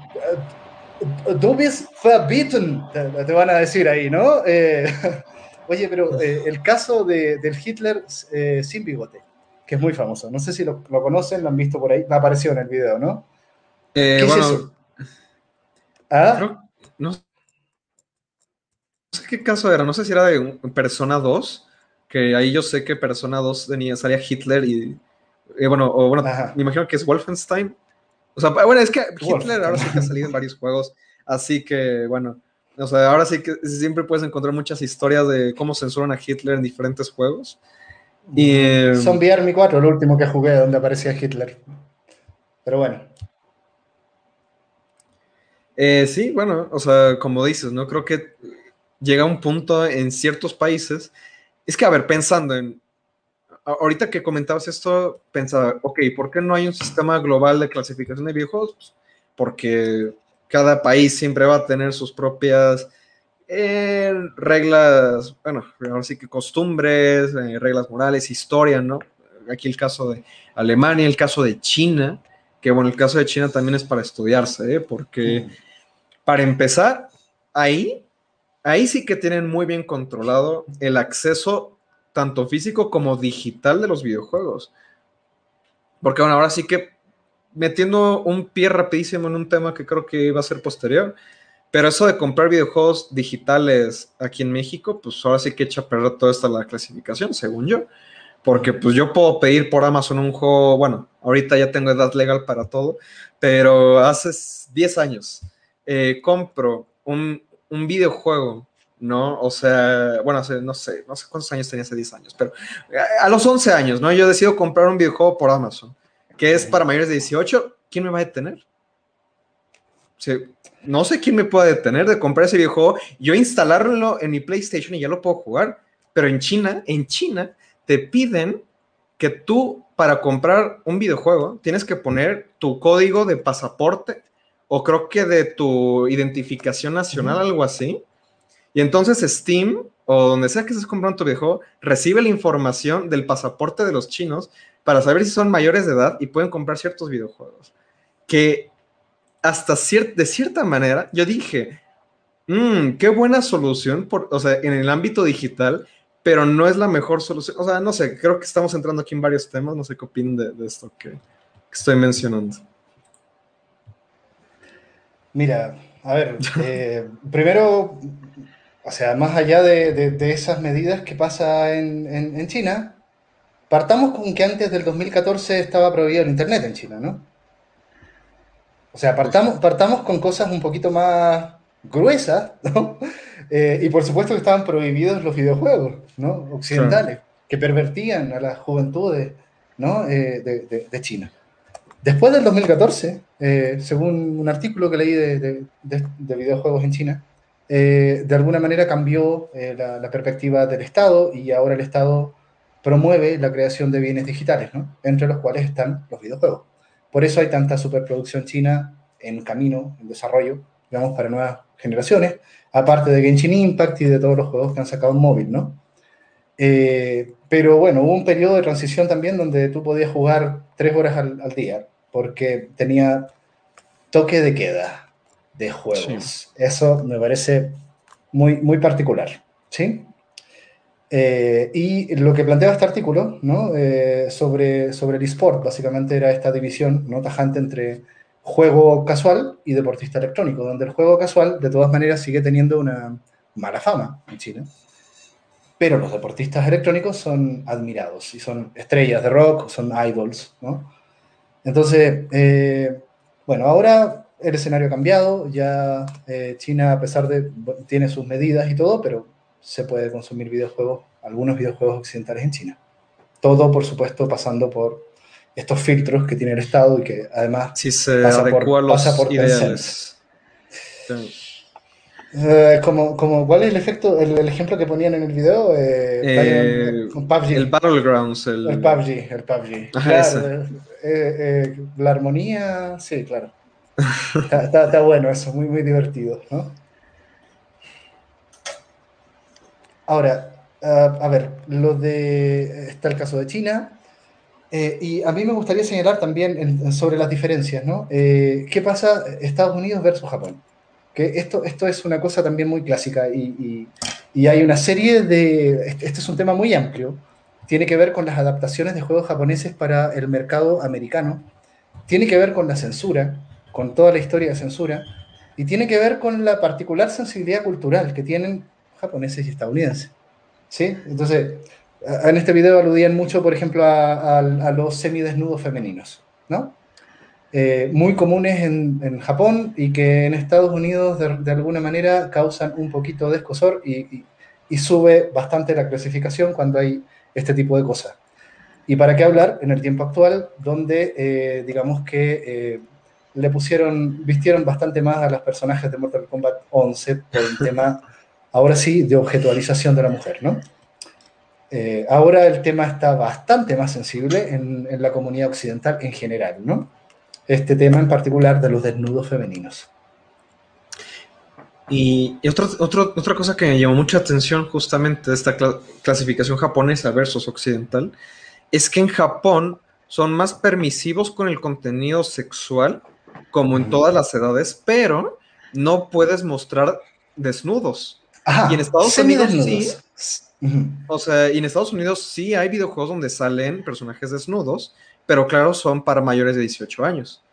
Du bist verbieten, te, van a decir ahí, ¿no? oye, pero el caso de, del Hitler sin bigote, que es muy famoso, no sé si lo, lo, conocen, lo han visto por ahí, me apareció en el video, ¿no? ¿Qué es eso? ¿Ah? no, sé qué caso era, no sé si era de Persona 2, que ahí yo sé que Persona 2 tenía, salía Hitler y, bueno, o bueno, me imagino que es Wolfenstein. O sea, bueno, es que Hitler ahora sí que ha salido en varios juegos, así que bueno, o sea, ahora sí que siempre puedes encontrar muchas historias de cómo censuran a Hitler en diferentes juegos. Y, eh, Zombie Army 4, el último que jugué donde aparecía Hitler. Pero bueno. Eh, sí, bueno, o sea, como dices, ¿no? Creo que llega un punto en ciertos países. Es que, a ver, pensando en. Ahorita que comentabas esto, pensaba, ok, ¿por qué no hay un sistema global de clasificación de videojuegos? Pues, porque cada país siempre va a tener sus propias eh, reglas, bueno, ahora sí que costumbres, eh, reglas morales, historia, ¿no? Aquí el caso de Alemania, el caso de China, que bueno, el caso de China también es para estudiarse, ¿eh? porque para empezar, ahí, ahí sí que tienen muy bien controlado el acceso tanto físico como digital de los videojuegos. Porque bueno, ahora sí que metiendo un pie rapidísimo en un tema que creo que iba a ser posterior, pero eso de comprar videojuegos digitales aquí en México, pues ahora sí que echa a perder toda esta la clasificación, según yo porque pues yo puedo pedir por Amazon un juego, bueno, ahorita ya tengo edad legal para todo, pero hace 10 años eh, compro un, un, videojuego, ¿no? O sea, bueno, hace, no sé, no sé cuántos años tenía hace 10 años, pero a, los 11 años, ¿no? Yo decido comprar un videojuego por Amazon, que es para mayores de 18, ¿quién me va a detener? No sé quién me puede detener de comprar ese videojuego, yo instalarlo en mi PlayStation y ya lo puedo jugar, pero en China, en China, te piden que tú para comprar un videojuego tienes que poner tu código de pasaporte o creo que de tu identificación nacional, algo así. Y entonces Steam o donde sea que estés comprando tu videojuego recibe la información del pasaporte de los chinos para saber si son mayores de edad y pueden comprar ciertos videojuegos. Que hasta de cierta manera yo dije, mmm, qué buena solución, o sea, en el ámbito digital pero no es la mejor solución. O sea, no sé, creo que estamos entrando aquí en varios temas, no sé qué opinan de, esto que, estoy mencionando. Mira, a ver, eh, primero, o sea, más allá de, esas medidas que pasa en, China, partamos con que antes del 2014 estaba prohibido el Internet en China, ¿no? O sea, partamos, partamos con cosas un poquito más gruesas, ¿no? Eh, y por supuesto que estaban prohibidos los videojuegos ¿no? occidentales, que pervertían a las juventudes ¿no? Eh, de, de, China. Después del 2014, eh, según un artículo que leí de, de videojuegos en China, de alguna manera cambió la, la, perspectiva del Estado y ahora el Estado promueve la creación de bienes digitales, ¿no? entre los cuales están los videojuegos. Por eso hay tanta superproducción china en camino, en desarrollo, digamos, para nuevas generaciones, aparte de Genshin Impact y de todos los juegos que han sacado en móvil, ¿no? Eh, pero bueno, hubo un periodo de transición también donde tú podías jugar tres horas al, día, porque tenía toque de queda de juegos. Eso me parece muy, muy particular, ¿sí? Eh, y lo que planteaba este artículo, ¿no? Eh, sobre, sobre el eSport, básicamente era esta división no tajante entre juego casual y deportista electrónico, donde el juego casual de todas maneras sigue teniendo una mala fama en China. Pero los deportistas electrónicos son admirados y son estrellas de rock, son idols, ¿no? Entonces, eh, bueno, ahora el escenario ha cambiado, ya eh, China, a pesar de, tiene sus medidas y todo, pero se puede consumir videojuegos, algunos videojuegos occidentales en China. Todo, por supuesto, pasando por estos filtros que tiene el Estado y que además sí, se pasa, por, los pasa por ideales. Eh, como, como, ¿Cuál es el efecto, el, el, ejemplo que ponían en el video? Eh, eh, PUBG. El Battlegrounds. El, el PUBG, el PUBG. claro, la armonía, sí, claro. está, está, está, bueno eso, muy, muy divertido, ¿no? Ahora, uh, a ver, lo de, está el caso de China, eh, y a mí me gustaría señalar también sobre las diferencias, ¿no? Eh, ¿Qué pasa Estados Unidos versus Japón? Que esto, esto es una cosa también muy clásica y, y, hay una serie de... Este, este, es un tema muy amplio, tiene que ver con las adaptaciones de juegos japoneses para el mercado americano, tiene que ver con la censura, con toda la historia de censura, y tiene que ver con la particular sensibilidad cultural que tienen japoneses y estadounidenses. ¿Sí? Entonces, en este video aludían mucho, por ejemplo, a, los semidesnudos femeninos, ¿no? Eh, muy comunes en, Japón y que en Estados Unidos de, alguna manera causan un poquito de escosor y, sube bastante la clasificación cuando hay este tipo de cosas. Y para qué hablar en el tiempo actual, donde eh, digamos que eh, le pusieron, vistieron bastante más a los personajes de Mortal Kombat 11 por el tema, ahora sí, de objetualización de la mujer, ¿no? Eh, ahora el tema está bastante más sensible en, en, la comunidad occidental en general, ¿no? Este tema en particular de los desnudos femeninos. Y, y otro, otro, otra cosa que me llamó mucha atención justamente de esta cl clasificación japonesa versus occidental es que en Japón son más permisivos con el contenido sexual, como en todas las edades, pero no puedes mostrar desnudos. Ajá, y en Estados Unidos sí o sea, y en Estados Unidos sí hay videojuegos donde salen personajes desnudos, pero claro, son para mayores de 18 años.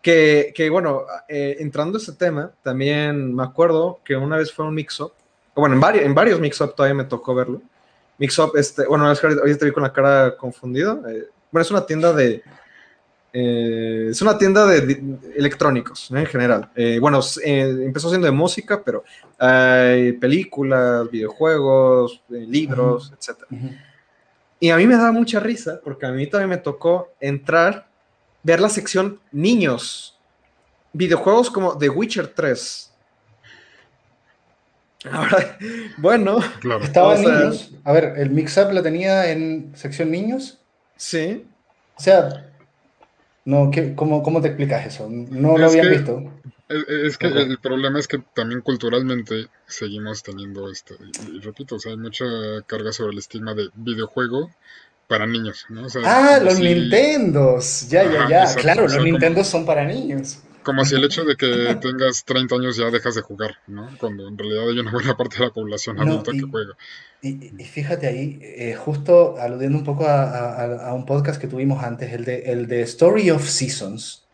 Que, que bueno, eh, entrando a ese tema, también me acuerdo que una vez fue un mix-up, bueno, en varios, en varios mix-up todavía me tocó verlo. Mix-up, este, bueno, ahorita te vi con la cara confundida. Eh, bueno, es una tienda de, eh, es una tienda de, de electrónicos ¿eh? en general. Eh, bueno, eh, empezó siendo de música, pero hay películas, videojuegos, eh, libros, uh -huh. etc. Uh -huh. Y a mí me da mucha risa porque a mí también me tocó entrar, ver la sección niños, videojuegos como The Witcher 3. Ahora, bueno, claro. estaba niños. A ver, el mix-up la tenía en sección niños. Sí. O sea, no, ¿qué, cómo, ¿Cómo te explicas eso? No es lo habían que, visto. Es, que okay. el problema es que también culturalmente seguimos teniendo esto. Y, y, repito, o sea, hay mucha carga sobre el estigma de videojuego para niños. ¿no? O sea, ah, los si... Nintendos. Ya, ya, ya. Exacto, claro, o sea, los Nintendos como... son para niños como si el hecho de que tengas 30 años ya dejas de jugar, ¿no? Cuando en realidad hay una buena parte de la población adulta no, y, que juega. Y, y, fíjate ahí, eh, justo aludiendo un poco a, a, a, un podcast que tuvimos antes, el de, el de Story of Seasons,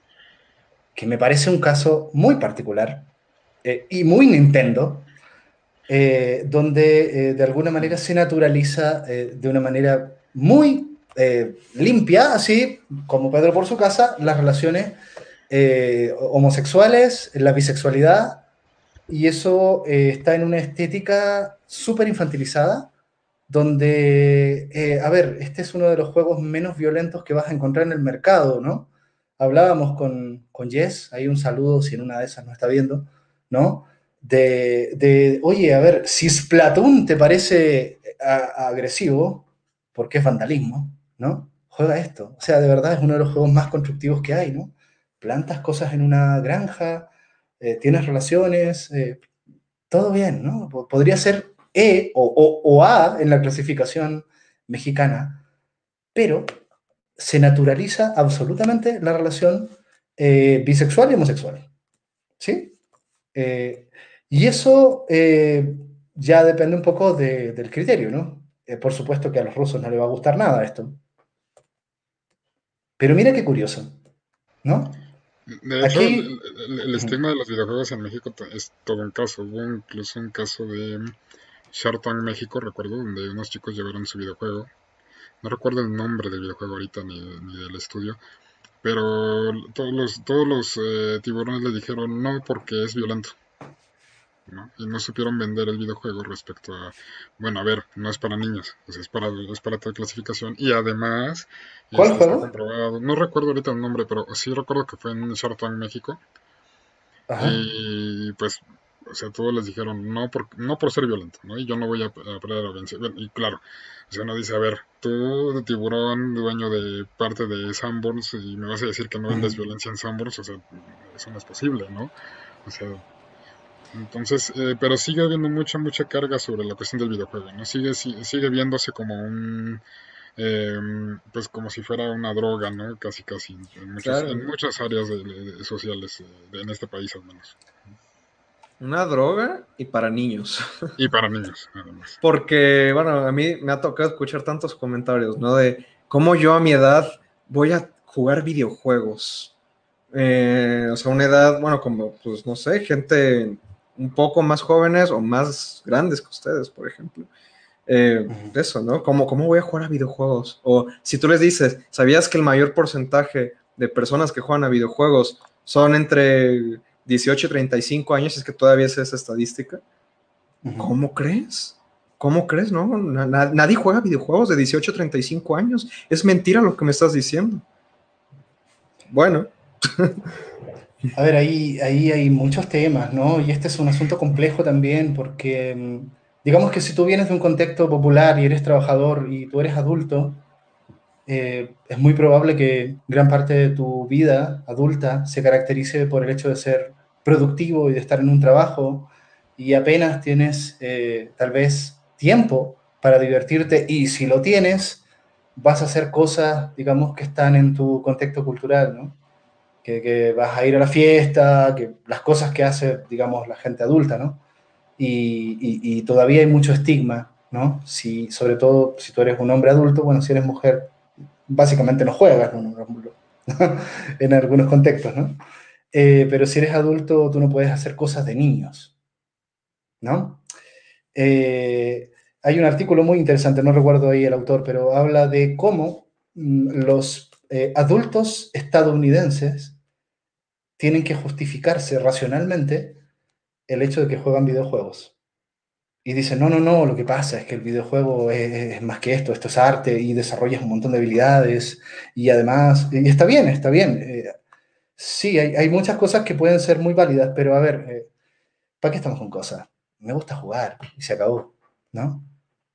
que me parece un caso muy particular eh, y muy Nintendo, eh, donde eh, de alguna manera se naturaliza eh, de una manera muy limpia, así como Pedro por su casa, las relaciones eh, homosexuales, la bisexualidad, y eso eh, está en una estética súper infantilizada, donde, eh, a ver, este es uno de los juegos menos violentos que vas a encontrar en el mercado, ¿no? Hablábamos con, con Jess, ahí un saludo si en una de esas no está viendo, ¿no? De, de oye, a ver, si Splatoon te parece a, agresivo, porque es vandalismo, ¿no? Juega esto. O sea, de verdad es uno de los juegos más constructivos que hay, ¿no? plantas cosas en una granja, eh, tienes relaciones, eh, todo bien, ¿no? Podría ser E o, o, o, A en la clasificación mexicana, pero se naturaliza absolutamente la relación eh, bisexual y homosexual, ¿sí? Eh, y eso eh, ya depende un poco de, del criterio, ¿no? por supuesto que a los rusos no les va a gustar nada esto. Pero mira qué curioso, ¿no? De hecho, Aquí... el, el, el, estigma de los videojuegos en México es todo un caso. Hubo incluso un caso de Shark Tank México, recuerdo, donde unos chicos llevaron su videojuego. No recuerdo el nombre del videojuego ahorita ni, ni del estudio. Pero todos los, todos los eh, tiburones le dijeron no porque es violento. ¿no? Y no supieron vender el videojuego respecto a, bueno, a ver, no es para niños, es para, es para tal clasificación y además... ¿Cuál juego? no recuerdo ahorita el nombre, pero sí recuerdo que fue en Shark Tank México. Y pues o sea, todos les dijeron no por, no por ser violento, ¿no? Y yo no voy a, perder la violencia. Y claro, o sea, uno dice, a ver, tú de tiburón, dueño de parte de Sanborns, y me vas a decir que no vendes violencia en Sanborns, o sea, eso no es posible, ¿no? O sea, entonces, eh, pero sigue habiendo mucha, mucha carga sobre la cuestión del videojuego, ¿no? Sigue, sigue, viéndose como un... Em, pues como si fuera una droga, ¿no? Casi, casi, en, muchas áreas sociales, eh, en este país al menos. Una droga y para niños. Y para niños, además. Porque, bueno, a mí me ha tocado escuchar tantos comentarios, ¿no? De cómo yo a mi edad voy a jugar videojuegos. Eh, o sea, una edad, bueno, como, pues, no sé, gente un poco más jóvenes o más grandes que ustedes, por ejemplo. Eh, eso, ¿no? ¿Cómo, ¿Cómo voy a jugar a videojuegos? O si tú les dices, ¿sabías que el mayor porcentaje de personas que juegan a videojuegos son entre 18 y 35 años, es que todavía es esa estadística. ¿Cómo crees? ¿Cómo crees? No, nadie juega videojuegos de 18 a 35 años. Es mentira lo que me estás diciendo. Bueno. a ver, ahí, ahí hay muchos temas, ¿no? Y este es un asunto complejo también porque, mm, digamos que si tú vienes de un contexto popular y eres trabajador y tú eres adulto, eh, es muy probable que gran parte de tu vida adulta se caracterice por el hecho de ser productivo y de estar en un trabajo y apenas tienes eh, tal vez tiempo para divertirte y si lo tienes, vas a hacer cosas, digamos, que están en tu contexto cultural, ¿no? Que, vas a ir a la fiesta, que las cosas que hace, digamos, la gente adulta, ¿no? Y, y todavía hay mucho estigma, ¿no? Si, sobre todo si tú eres un hombre adulto, bueno, si eres mujer, básicamente no juegas en algunos contextos, ¿no? Eh, pero si eres adulto, tú no puedes hacer cosas de niños, ¿no? Eh, hay un artículo muy interesante, no recuerdo ahí el autor, pero habla de cómo mm, los eh, adultos estadounidenses tienen que justificarse racionalmente el hecho de que juegan videojuegos y dice, no, no, no, lo que pasa es que el videojuego es, más que esto, esto es arte y desarrollas un montón de habilidades y además, y está bien, está bien. Eh, sí, hay, hay, muchas cosas que pueden ser muy válidas, pero a ver, eh, ¿para qué estamos con cosas? Me gusta jugar y se acabó, ¿no?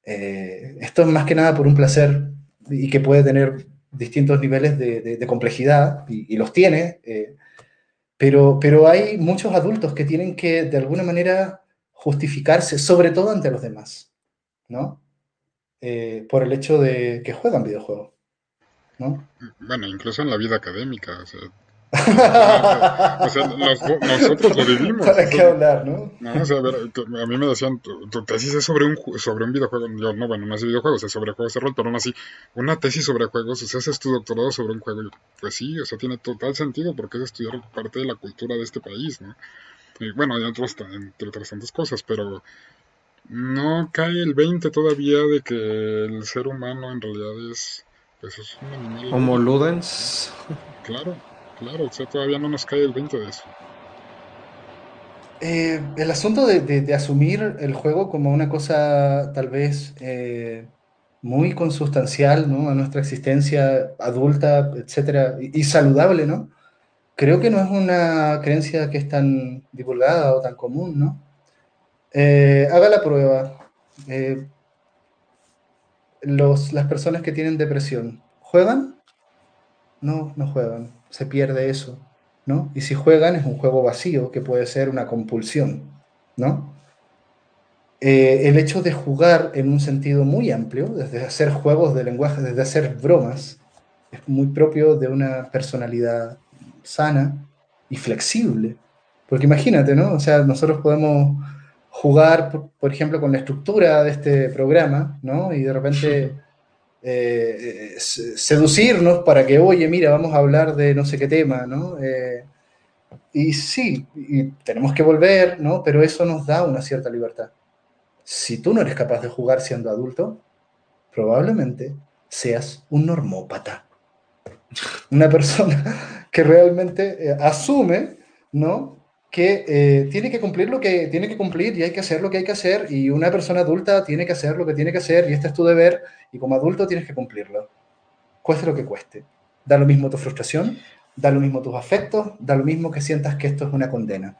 Eh, esto es más que nada por un placer y que puede tener distintos niveles de, complejidad y, y, los tiene, pero, pero hay muchos adultos que tienen que de alguna manera justificarse, sobre todo ante los demás, ¿no? Eh, por el hecho de que juegan videojuegos, ¿no? Bueno, incluso en la vida académica, o sea, nosotros lo vivimos. ¿Para qué hablar, no? no o sea, a, ver, a, mí me decían, tu, tesis es sobre un, sobre un videojuego. Yo, no, bueno, no es videojuegos, es sobre juegos de rol, pero aún así, una tesis sobre juegos, o sea, haces tu doctorado sobre un juego. Pues sí, o sea, tiene total sentido porque es estudiar parte de la cultura de este país, ¿no? Y bueno, hay otros, entre otras tantas cosas, pero no cae el 20 todavía de que el ser humano en realidad es, pues es un animal. Como Ludens. Claro, claro, o sea, todavía no nos cae el 20 de eso. Eh, el asunto de, asumir el juego como una cosa tal vez eh, muy consustancial ¿no? a nuestra existencia adulta, etcétera, y saludable, ¿no? Creo que no es una creencia que es tan divulgada o tan común, ¿no? Eh, haga la prueba. Eh, las personas que tienen depresión, ¿juegan? No, no juegan. Se pierde eso, ¿no? Y si juegan es un juego vacío que puede ser una compulsión, ¿no? Eh, el hecho de jugar en un sentido muy amplio, desde hacer juegos de lenguaje, desde hacer bromas, es muy propio de una personalidad sana y flexible. Porque imagínate, ¿no? O sea, nosotros podemos jugar, por, ejemplo, con la estructura de este programa, ¿no? Y de repente eh, seducirnos para que, oye, mira, vamos a hablar de no sé qué tema, ¿no? Eh, y sí, y tenemos que volver, ¿no? Pero eso nos da una cierta libertad. Si tú no eres capaz de jugar siendo adulto, probablemente seas un normópata. Una persona que realmente eh, asume, ¿no? que eh, tiene que cumplir lo que tiene que cumplir y hay que hacer lo que hay que hacer y una persona adulta tiene que hacer lo que tiene que hacer y este es tu deber y como adulto tienes que cumplirlo, cueste lo que cueste. Da lo mismo tu frustración, da lo mismo tus afectos, da lo mismo que sientas que esto es una condena.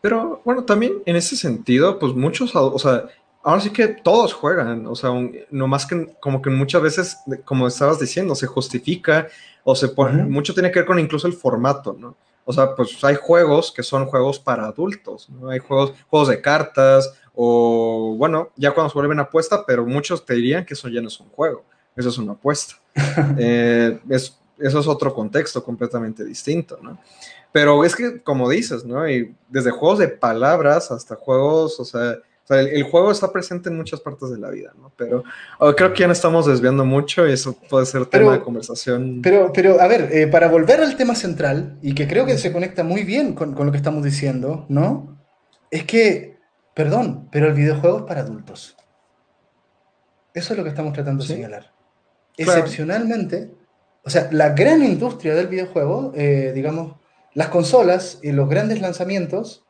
Pero bueno, también en ese sentido, pues muchos, o sea, ahora sí que todos juegan, o sea, no más que como que muchas veces, como estabas diciendo, se justifica o se pone, mucho tiene que ver con incluso el formato, ¿no? O sea, pues hay juegos que son juegos para adultos, ¿no? Hay juegos, juegos de cartas o, bueno, ya cuando se vuelven apuesta, pero muchos te dirían que eso ya no es un juego, eso es una apuesta. Eh, es, eso es otro contexto completamente distinto, ¿no? Pero es que, como dices, ¿no? Y desde juegos de palabras hasta juegos, o sea, el, juego está presente en muchas partes de la vida, ¿no? Pero oh, creo que ya no estamos desviando mucho y eso puede ser tema de conversación. Pero, pero, a ver, eh, para volver al tema central, y que creo que se conecta muy bien con, con, lo que estamos diciendo, ¿no? Es que, perdón, pero el videojuego es para adultos. Eso es lo que estamos tratando de señalar. Excepcionalmente, o sea, la gran industria del videojuego, eh, digamos, las consolas y los grandes lanzamientos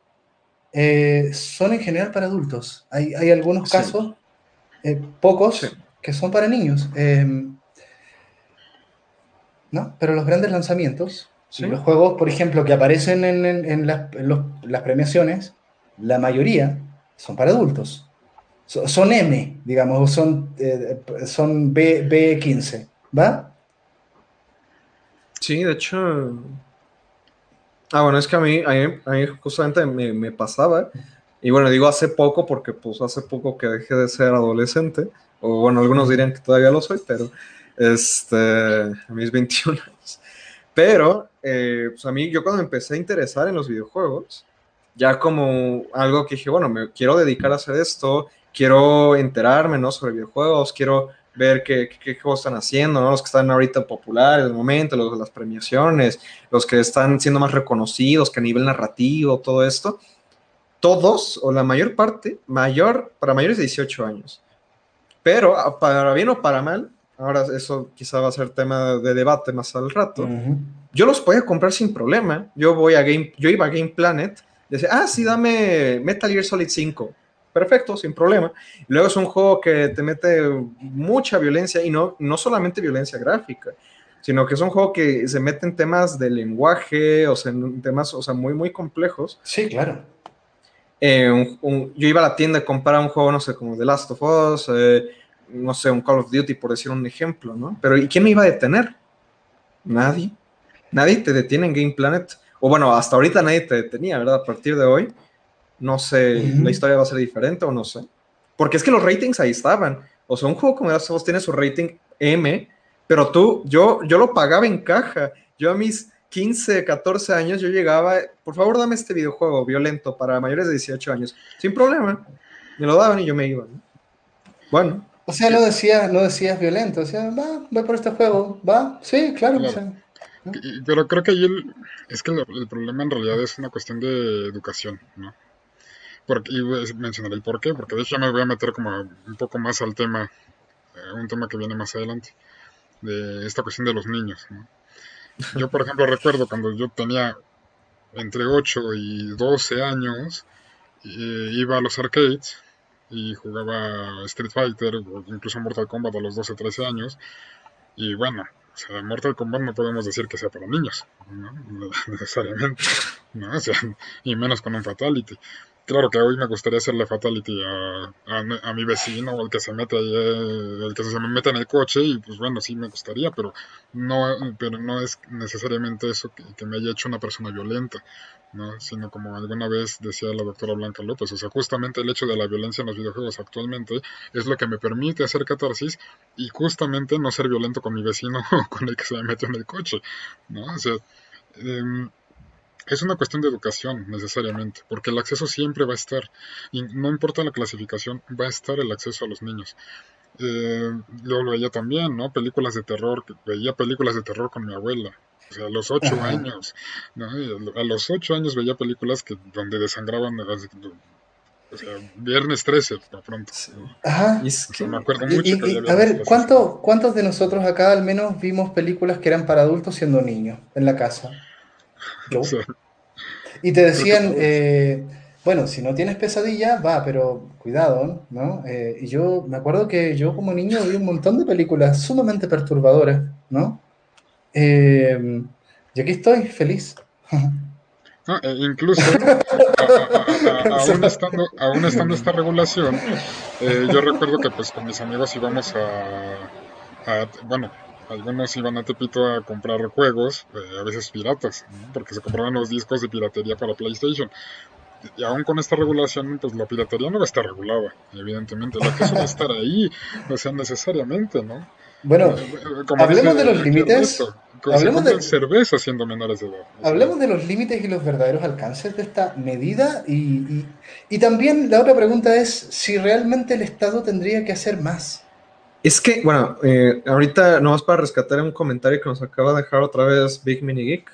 eh, son en general para adultos. Hay, algunos casos, eh, pocos, que son para niños. Em, ¿no? Pero los grandes lanzamientos, los juegos, por ejemplo, que aparecen en, las, premiaciones, la mayoría son para adultos. son M, digamos, son, eh, son B, B15, ¿va? Sí, de hecho, Ah, bueno, es que a mí, a mí, justamente me, me, pasaba, y bueno, digo hace poco porque pues hace poco que dejé de ser adolescente, o bueno, algunos dirían que todavía lo soy, pero este, a mis 21 años. Pero, eh, pues a mí, yo cuando empecé a interesar en los videojuegos, ya como algo que dije, bueno, me quiero dedicar a hacer esto, quiero enterarme, ¿no? Sobre videojuegos, quiero ver qué, qué, juegos están haciendo, ¿no? los que están ahorita populares de momento, los las premiaciones, los que están siendo más reconocidos, que a nivel narrativo, todo esto, todos o la mayor parte, mayor para mayores de 18 años. Pero para bien o para mal, ahora eso quizá va a ser tema de debate más al rato, yo los podía comprar sin problema. Yo voy a Game, yo iba a Game Planet, decía, ah, sí, dame Metal Gear Solid 5 perfecto, sin problema. Luego es un juego que te mete mucha violencia y no, no solamente violencia gráfica, sino que es un juego que se mete en temas de lenguaje, o sea, en temas, o sea, muy, muy complejos. Sí, claro. Eh, yo iba a la tienda a comprar un juego, no sé, como The Last of Us, eh, no sé, un Call of Duty, por decir un ejemplo, ¿no? Pero ¿y quién me iba a detener? Nadie. Nadie te detiene en Game Planet. O bueno, hasta ahorita nadie te detenía, ¿verdad? A partir de hoy no sé, la historia va a ser diferente o no sé. Porque es que los ratings ahí estaban. O sea, un juego como The tiene su rating M, pero tú, yo, yo lo pagaba en caja. Yo a mis 15, 14 años, yo llegaba, por favor, dame este videojuego violento para mayores de 18 años. Sin problema. Me lo daban y yo me iba. Bueno. O sea, no decías, no decías violento, decías, va, voy por este juego, va, sí, claro. Pero creo que ahí es que el, problema en realidad es una cuestión de educación, ¿no? Y mencionaré el por qué, porque de hecho ya me voy a meter como un poco más al tema, eh, un tema que viene más adelante, de esta cuestión de los niños. Yo, por ejemplo, recuerdo cuando yo tenía entre 8 y 12 años, eh, iba a los arcades y jugaba Street Fighter o incluso Mortal Kombat a los 12, 13 años. Y bueno, o sea, Mortal Kombat no podemos decir que sea para niños, ¿no? necesariamente, ¿no? O sea, y menos con un Fatality. Claro que hoy me gustaría hacerle fatality a, a, mi vecino o el que se mete ahí, eh, el que se me mete en el coche y pues bueno, sí me gustaría, pero no, pero no es necesariamente eso que, me haya hecho una persona violenta, ¿no? Sino como alguna vez decía la doctora Blanca López, o sea, justamente el hecho de la violencia en los videojuegos actualmente es lo que me permite hacer catarsis y justamente no ser violento con mi vecino o con el que se me metió en el coche, ¿no? O sea, em, es una cuestión de educación necesariamente, porque el acceso siempre va a estar, y no importa la clasificación, va a estar el acceso a los niños. Eh, yo lo veía también, ¿no? Películas de terror, veía películas de terror con mi abuela, o sea, a los ocho años, ¿no? a los ocho años veía películas que donde desangraban, o sea, viernes 13, por pronto. Ajá. me acuerdo mucho. a ver, ¿cuánto, ¿cuántos de nosotros acá al menos vimos películas que eran para adultos siendo niños en la casa? Y te decían, eh, bueno, si no tienes pesadilla, va, pero cuidado, ¿no? Eh, y yo me acuerdo que yo como niño vi un montón de películas sumamente perturbadoras, ¿no? Eh, y aquí estoy, feliz. No, e incluso, aún, estando, aún estando esta regulación, eh, yo recuerdo que pues con mis amigos íbamos a, a bueno, algunos iban a Tepito a comprar juegos, eh, a veces piratas, porque se compraban los discos de piratería para PlayStation. Y aún con esta regulación, pues la piratería no va a estar regulada, evidentemente. La que va a estar ahí, o sea, necesariamente, ¿no? Bueno, eh, hablemos de los límites. Hablemos de cerveza siendo menores de edad. Hablemos de los límites y los verdaderos alcances de esta medida y, y, también la otra pregunta es si realmente el Estado tendría que hacer más. Es que, bueno, eh, ahorita nomás para rescatar un comentario que nos acaba de dejar otra vez Big Mini Geek,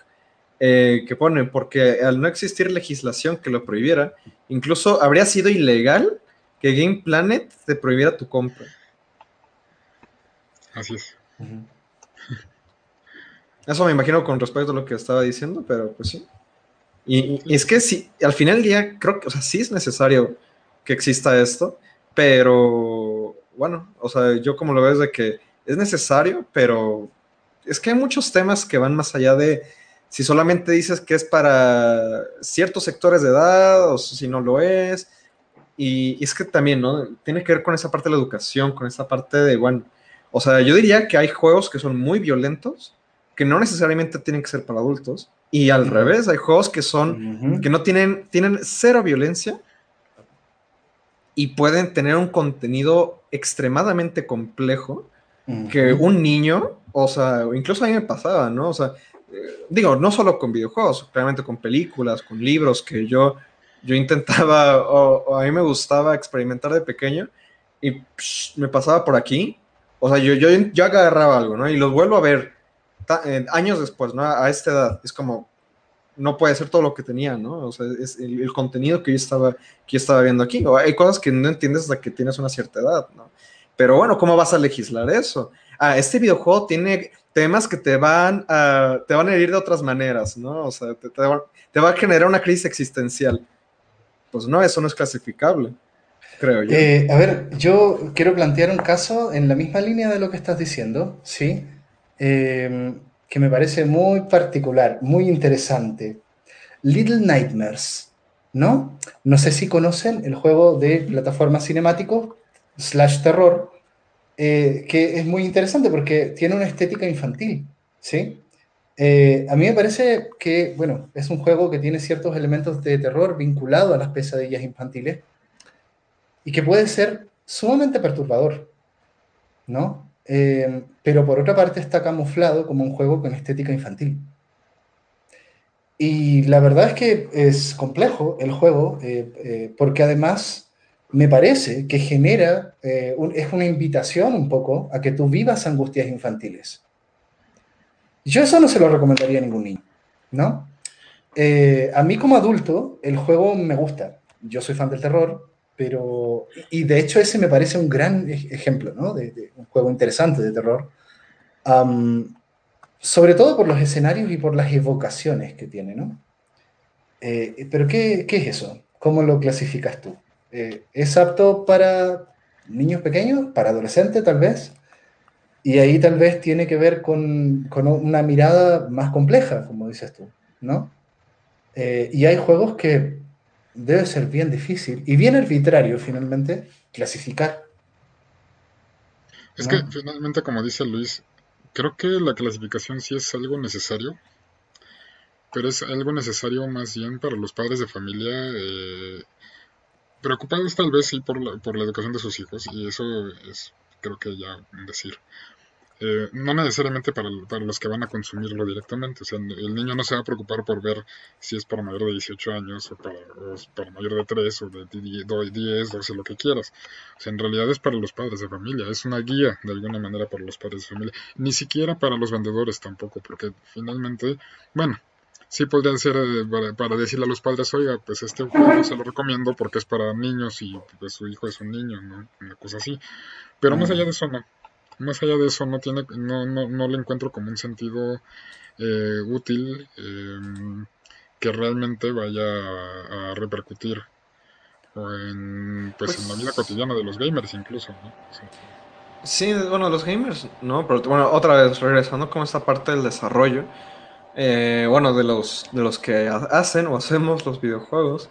eh, que pone, porque al no existir legislación que lo prohibiera, incluso habría sido ilegal que Game Planet te prohibiera tu compra. Así es. Eso me imagino con respecto a lo que estaba diciendo, pero pues sí. Y, es que sí, al final del día creo que, o sea, sí es necesario que exista esto, pero bueno, o sea, yo como lo veo es de que es necesario, pero es que hay muchos temas que van más allá de si solamente dices que es para ciertos sectores de edad o si no lo es. Y, es que también, ¿no? Tiene que ver con esa parte de la educación, con esa parte de, bueno, o sea, yo diría que hay juegos que son muy violentos, que no necesariamente tienen que ser para adultos, y al revés, hay juegos que son, que no tienen, tienen cero violencia, y pueden tener un contenido extremadamente complejo que un niño, o sea, incluso a mí me pasaba, ¿no? O sea, eh, digo, no solo con videojuegos, realmente con películas, con libros que yo, yo intentaba o, a mí me gustaba experimentar de pequeño y me pasaba por aquí, o sea, yo, yo, yo agarraba algo, ¿no? Y los vuelvo a ver eh, años después, ¿no? A esta edad, es como, no puede ser todo lo que tenía, ¿no? O sea, es el, contenido que yo estaba, que estaba viendo aquí. Hay cosas que no entiendes hasta que tienes una cierta edad, ¿no? Pero bueno, ¿cómo vas a legislar eso? Ah, este videojuego tiene temas que te van a, te van a herir de otras maneras, ¿no? O sea, te, va, a generar una crisis existencial. Pues no, eso no es clasificable, creo yo. Eh, a ver, yo quiero plantear un caso en la misma línea de lo que estás diciendo, ¿sí? Eh, que me parece muy particular, muy interesante. Little Nightmares, ¿no? No sé si conocen el juego de plataforma cinemático slash terror, eh, que es muy interesante porque tiene una estética infantil, ¿sí? Eh, a mí me parece que, bueno, es un juego que tiene ciertos elementos de terror vinculado a las pesadillas infantiles y que puede ser sumamente perturbador, ¿no? Eh, pero por otra parte está camuflado como un juego con estética infantil. Y la verdad es que es complejo el juego, eh, eh, porque además me parece que genera, es una invitación un poco a que tú vivas angustias infantiles. Yo eso no se lo recomendaría a ningún niño, ¿no? a mí como adulto el juego me gusta. Yo soy fan del terror, pero, y de hecho ese me parece un gran ejemplo, ¿no? De, un juego interesante de terror. Sobre todo por los escenarios y por las evocaciones que tiene, ¿no? Eh, pero ¿qué, ¿qué, es eso? ¿Cómo lo clasificas tú? Eh, ¿Es apto para niños pequeños, para adolescentes tal vez? Y ahí tal vez tiene que ver con, con una mirada más compleja, como dices tú, ¿no? Eh, y hay juegos que debe ser bien difícil y bien arbitrario finalmente clasificar. Es que finalmente, como dice Luis, creo que la clasificación sí es algo necesario, pero es algo necesario más bien para los padres de familia eh, preocupados tal vez sí por la, por la educación de sus hijos, y eso es creo que ya decir. Eh, no necesariamente para, para, los que van a consumirlo directamente. O sea, el niño no se va a preocupar por ver si es para mayor de 18 años o para, para mayor de 3 o de 10, 12, lo que quieras. O sea, en realidad es para los padres de familia. Es una guía de alguna manera para los padres de familia. Ni siquiera para los vendedores tampoco, porque finalmente, bueno, sí podrían ser eh, para, decirle a los padres, oiga, pues este juego se lo recomiendo porque es para niños y pues su hijo es un niño, ¿no? Una cosa así. Pero más allá de eso, no más allá de eso no tiene no, no, no le encuentro como un sentido eh, útil em, que realmente vaya a, a repercutir en, pues, en la vida Pues cotidiana de los gamers incluso, ¿no? Sí. sí, bueno, los gamers, ¿no? Pero bueno, otra vez, regresando con esta parte del desarrollo, eh, bueno, de los, de los que ha- hacen o hacemos los videojuegos,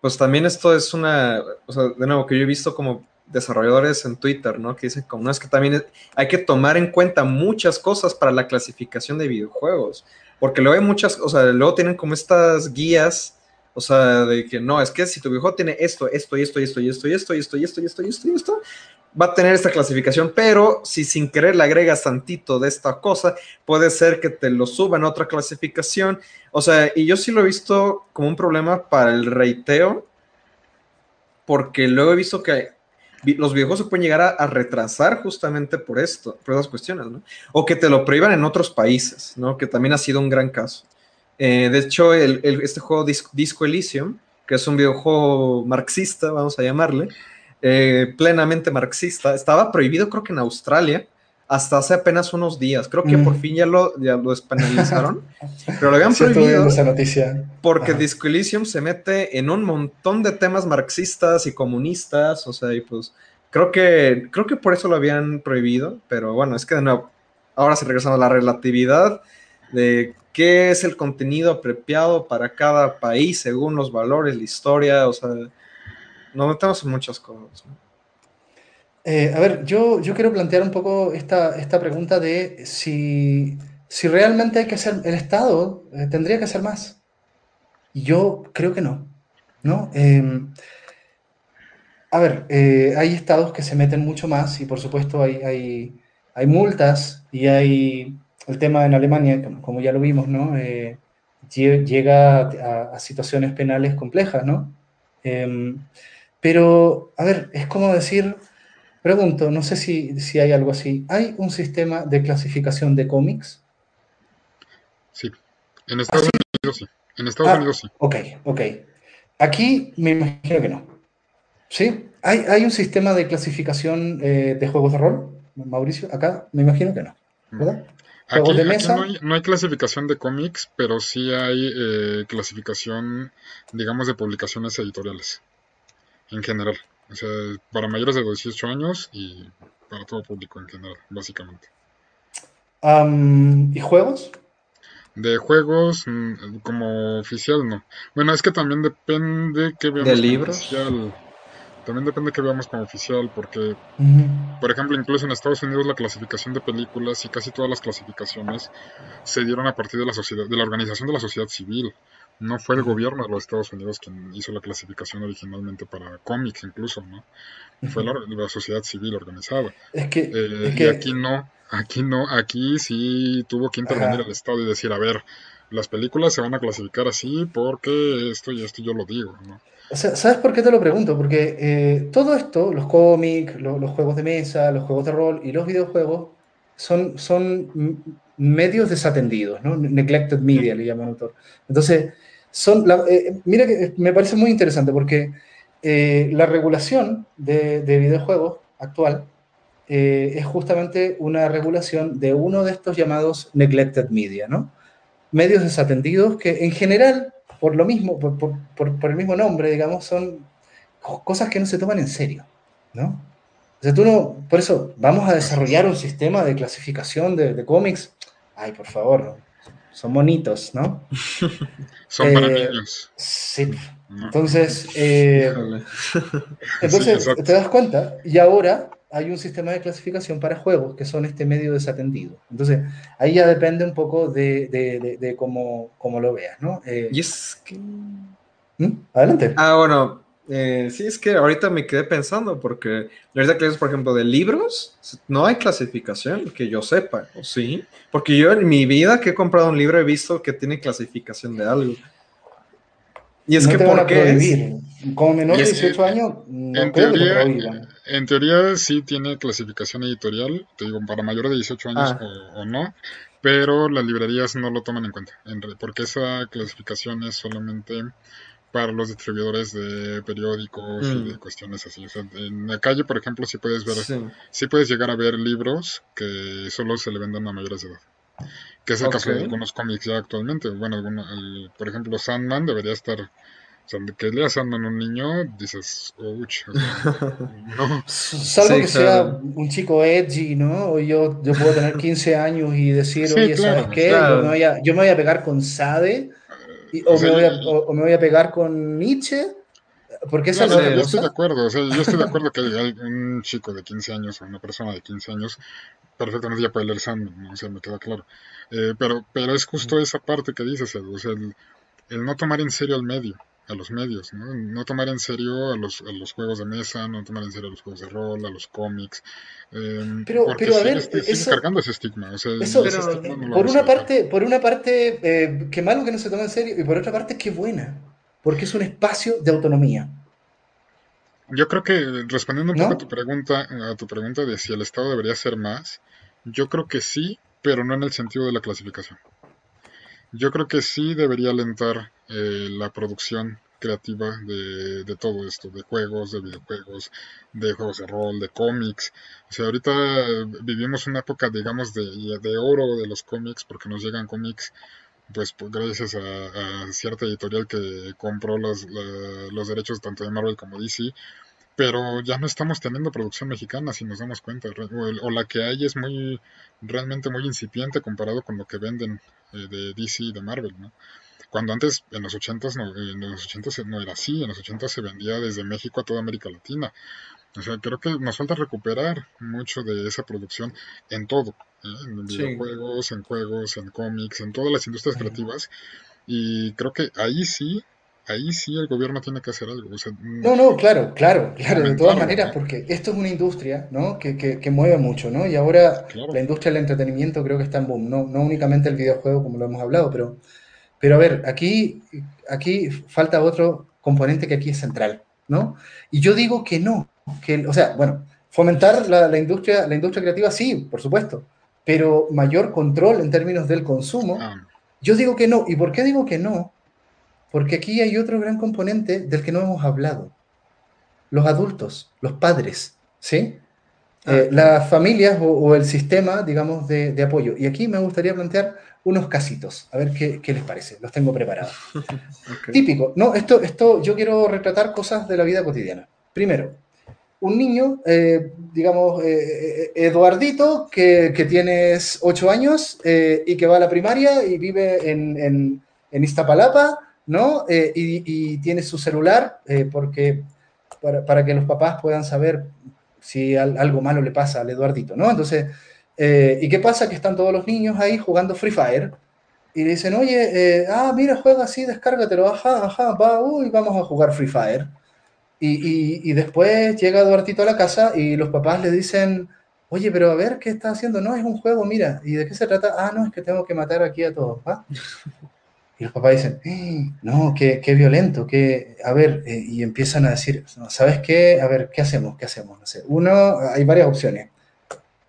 pues también esto es una, o sea, de nuevo, que yo he visto como desarrolladores en Twitter, ¿no? Que dicen como, no, es que también hay que tomar en cuenta muchas cosas para la clasificación de videojuegos, porque luego hay muchas, o sea, luego tienen como estas guías, o sea, de que no, es que si tu videojuego tiene esto, esto y esto y esto y esto y esto y esto y esto y esto y esto y esto, va a tener esta clasificación, pero si sin querer le agregas tantito de esta cosa, puede ser que te lo suban a otra clasificación. O sea, y yo sí lo he visto como un problema para el reiteo, porque luego he visto que los videojuegos se pueden llegar a, retrasar justamente por esto, por esas cuestiones, ¿no? O que te lo prohíban en otros países, ¿no? Que también ha sido un gran caso. Eh, de hecho, el- este juego Dis- Disco Elysium, que es un videojuego marxista, vamos a llamarle, eh, plenamente marxista, estaba prohibido creo que en Australia hasta hace apenas unos días. Creo que Mm. por fin ya lo, ya lo despenalizaron, pero lo habían Sí, prohibido esa noticia. porque Ajá. Disco Elysium se mete en un montón de temas marxistas y comunistas, o sea, y pues creo que, creo que por eso lo habían prohibido, pero bueno, es que de nuevo, ahora sí regresamos a la relatividad de qué es el contenido apropiado para cada país según los valores, la historia, o sea, nos metemos en muchas cosas. ¿no? Eh, a ver, yo, yo quiero plantear un poco esta, esta pregunta de si, si realmente hay que hacer, el Estado eh, tendría que hacer más. Y yo creo que no, ¿no? Eh, a ver, eh, hay estados que se meten mucho más y por supuesto hay, hay, hay multas y hay el tema en Alemania, como, ya lo vimos, ¿no? Eh, lle- llega a, a situaciones penales complejas, ¿no? Em, pero, a ver, es como decir, pregunto, no sé si, si hay algo así. ¿Hay un sistema de clasificación de cómics? Sí. En Estados ¿Así? Unidos sí. En Estados Ah, Unidos sí. ok, ok. Aquí me imagino que no. ¿Sí? ¿Hay, hay un sistema de clasificación eh, de juegos de rol, Mauricio? Acá me imagino que no, ¿verdad? Juegos Aquí, de aquí mesa. no, hay, no hay clasificación de cómics, pero sí hay eh, clasificación, digamos, de publicaciones editoriales, en general. O sea, para mayores de 18 años y para todo público en general, básicamente. Am, ¿y juegos? De juegos, mm, como oficial, no. Bueno, es que también depende que veamos ¿De como libros? oficial. También depende que veamos como oficial, porque. Por ejemplo, incluso en Estados Unidos la clasificación de películas y casi todas las clasificaciones se dieron a partir de la sociedad, de la organización de la sociedad civil. No fue el gobierno de los Estados Unidos quien hizo la clasificación originalmente para cómics incluso, ¿no? Fue la, sociedad civil organizada. Es que, Eh, es y que, aquí no, aquí no, aquí sí tuvo que intervenir ajá. el Estado y decir, a ver, las películas se van a clasificar así porque esto y esto yo lo digo, ¿no? O sea, ¿sabes por qué te lo pregunto? Porque eh, todo esto, los cómics, lo- los juegos de mesa, los juegos de rol y los videojuegos, son, son medios desatendidos, ¿no? Neglected media, le llama autor. Entonces, son la- eh, mira que me parece muy interesante porque eh, la regulación de, de videojuegos actual eh, es justamente una regulación de uno de estos llamados neglected media, ¿no? medios desatendidos que en general, por lo mismo, por, por- por- el mismo nombre, digamos, son co- cosas que no se toman en serio, ¿no? O sea, tú no, por eso, vamos a desarrollar un sistema de clasificación de, de cómics. Ay, por favor, son bonitos, ¿no? Son para Eh, niños, sí. ¿no? Entonces, eh. Sí, entonces, exacto. te das cuenta, y ahora hay un sistema de clasificación para juegos que son este medio desatendido. Entonces, ahí ya depende un poco de, de- de- de cómo, cómo lo veas, ¿no? Eh, Y es que... ¿Mm? Adelante. Ah, bueno, eh, sí, es que ahorita me quedé pensando, porque la verdad que es, por ejemplo, de libros, no hay clasificación que yo sepa, ¿o sí? Porque yo en mi vida que he comprado un libro he visto que tiene clasificación de algo. Y es no que, te van a ¿por qué es? prohibir. Como menor de es- 18 años, no En creo que te teoría, prohíban. en teoría sí tiene clasificación editorial, te digo, para mayores de 18 años Ah. o, o no, pero las librerías no lo toman en cuenta, porque esa clasificación es solamente para los distribuidores de periódicos y de Mm. cuestiones así. O sea, en la calle, por ejemplo, sí puedes ver, Sí. sí puedes llegar a ver libros que solo se le venden a mayores de edad. que es el caso de algunos cómics ya actualmente. Bueno, por ejemplo, Sandman debería estar o sea, que leas Sandman a un niño, dices, uch, no. Salvo que sea un chico edgy, ¿no? O yo, yo puedo tener 15 años y decir, oye, ¿sabes qué? Yo, me voy a, yo, me voy a, pegar con Sade, o, me voy a, o, me voy a, pegar con Nietzsche. Porque esa no, yo estoy de acuerdo, o sea, yo estoy de acuerdo que un chico de 15 años o una persona de 15 años perfectamente ya puede leer Sandman, ¿no? o sea, me queda claro. Eh, pero, pero es justo esa parte que dices, Edu, o sea, el, el no tomar en serio al medio a los medios, ¿no? No tomar en serio a los, a los juegos de mesa, no tomar en serio a los juegos de rol, a los cómics. Eh, pero, pero a ver, eso, cargando ese estigma. O sea, eso, por, una parte, por una parte, eh, qué malo que no se toma en serio, y por otra parte, qué buena, porque es un espacio de autonomía. Yo creo que respondiendo un poco a tu pregunta, a tu pregunta de si el Estado debería ser más, yo creo que sí, pero no en el sentido de la clasificación. Yo creo que sí debería alentar eh, la producción creativa de, de, todo esto, de juegos, de videojuegos, de juegos de rol, de cómics. O sea, ahorita vivimos una época, digamos, de, de oro de los cómics, porque nos llegan cómics, pues, pues gracias a, cierta editorial que compró los, los derechos tanto de Marvel como DC pero ya no estamos teniendo producción mexicana si nos damos cuenta. O, la que hay es muy realmente muy incipiente comparado con lo que venden eh, de DC y de Marvel no cuando antes en los 80 no, en los 80 no era así en los 80 se vendía desde México a toda América Latina. O sea creo que nos falta recuperar mucho de esa producción en todo ¿eh? en videojuegos en juegos en cómics en todas las industrias creativas. Y creo que ahí sí ahí sí el gobierno tiene que hacer algo. Mm, no, no, claro, claro, claro, de todas maneras, porque esto es una industria ¿no? que, que, mueve mucho, ¿no? Y ahora la industria del entretenimiento creo que está en boom, no, no únicamente el videojuego como lo hemos hablado, pero, pero a ver, aquí, aquí falta otro componente que aquí es central, ¿no? Y yo digo que no, que, o sea, bueno, fomentar la, la industria, la industria creativa sí, por supuesto, pero mayor control en términos del consumo, ah. yo digo que no. ¿Y por qué digo que no? Porque aquí hay otro gran componente del que no hemos hablado. Los adultos, los padres, ¿sí? Ah, eh, las familias o, el sistema, digamos, de, apoyo. Y aquí me gustaría plantear unos casitos, a ver qué, les parece. Los tengo preparados. Típico. No, esto, esto, yo quiero retratar cosas de la vida cotidiana. Primero, un niño, eh, digamos, eh, Eduardito, que, que, tienes ocho años y que va a la primaria y vive en, en, en Iztapalapa ¿no? Eh, y, tiene su celular eh, porque para, que los papás puedan saber si algo malo le pasa al Eduardito, ¿no? Entonces, eh, ¿y qué pasa? Que están todos los niños ahí jugando Free Fire y le dicen, oye, ah, mira, juega así, descárgatelo, ajá, ajá, va, uy, vamos a jugar Free Fire. Y, y, después llega Eduardito a la casa y los papás le dicen, oye, pero a ver, ¿qué está haciendo? No, es un juego, mira. ¿Y de qué se trata? Ah, no, es que tengo que matar aquí a todos, ¿va? Y los papás dicen, eh, no, qué, qué, violento, que, a ver, eh, y empiezan a decir, ¿sabes qué? A ver, ¿qué hacemos? ¿Qué hacemos? No sé. Uno, hay varias opciones.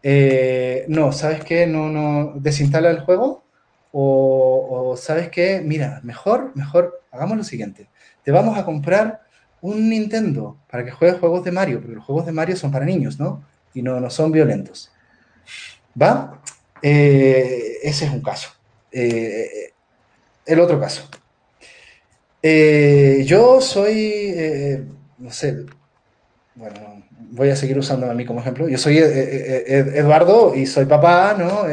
Eh, no, ¿sabes qué? No, no, desinstala el juego. O, ¿sabes qué? Mira, mejor, mejor, hagamos lo siguiente. Te vamos a comprar un Nintendo para que juegues juegos de Mario, porque los juegos de Mario son para niños, ¿no? Y no, no son violentos. ¿Va? ese es un caso. El otro caso. Eh, yo soy, eh, no sé, bueno, voy a seguir usando a mí como ejemplo. Yo soy eh, Eduardo y soy papá, ¿no?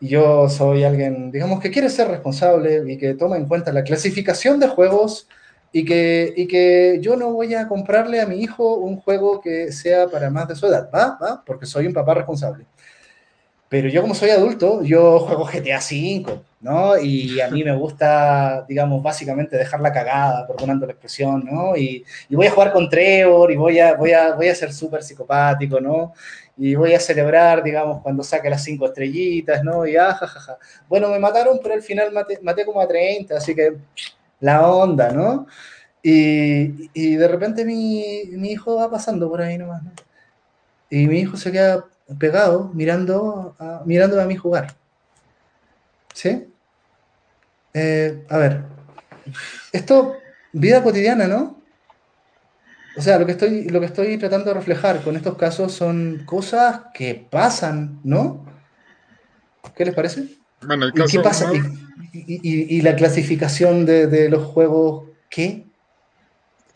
yo soy alguien, digamos, que quiere ser responsable y que toma en cuenta la clasificación de juegos y que, y que yo no voy a comprarle a mi hijo un juego que sea para más de su edad, ¿va? ¿va? Porque soy un papá responsable. Pero yo como soy adulto, yo juego GTA V, ¿no? Y a mí me gusta, digamos, básicamente dejar la cagada, perdonando la expresión, ¿no? Y, voy a jugar con Trevor y voy a, voy a, voy a ser súper psicopático, ¿no? Y voy a celebrar, digamos, cuando saque las cinco estrellitas, ¿no? Y ah, jajaja. Bueno, me mataron, pero al final maté, maté como a 30, así que la onda, ¿no? Y, y de repente mi, mi, hijo va pasando por ahí nomás, ¿no? Y mi hijo se queda pegado mirando a, mirándome a mí jugar. ¿Sí? Eh, a ver, esto, vida cotidiana, ¿no? O sea, lo que, estoy, lo que estoy tratando de reflejar con estos casos son cosas que pasan, ¿no? ¿Qué les parece? Bueno, el ¿Y caso qué pasa? uno- ¿Y, y- y- y la clasificación de, de los juegos qué?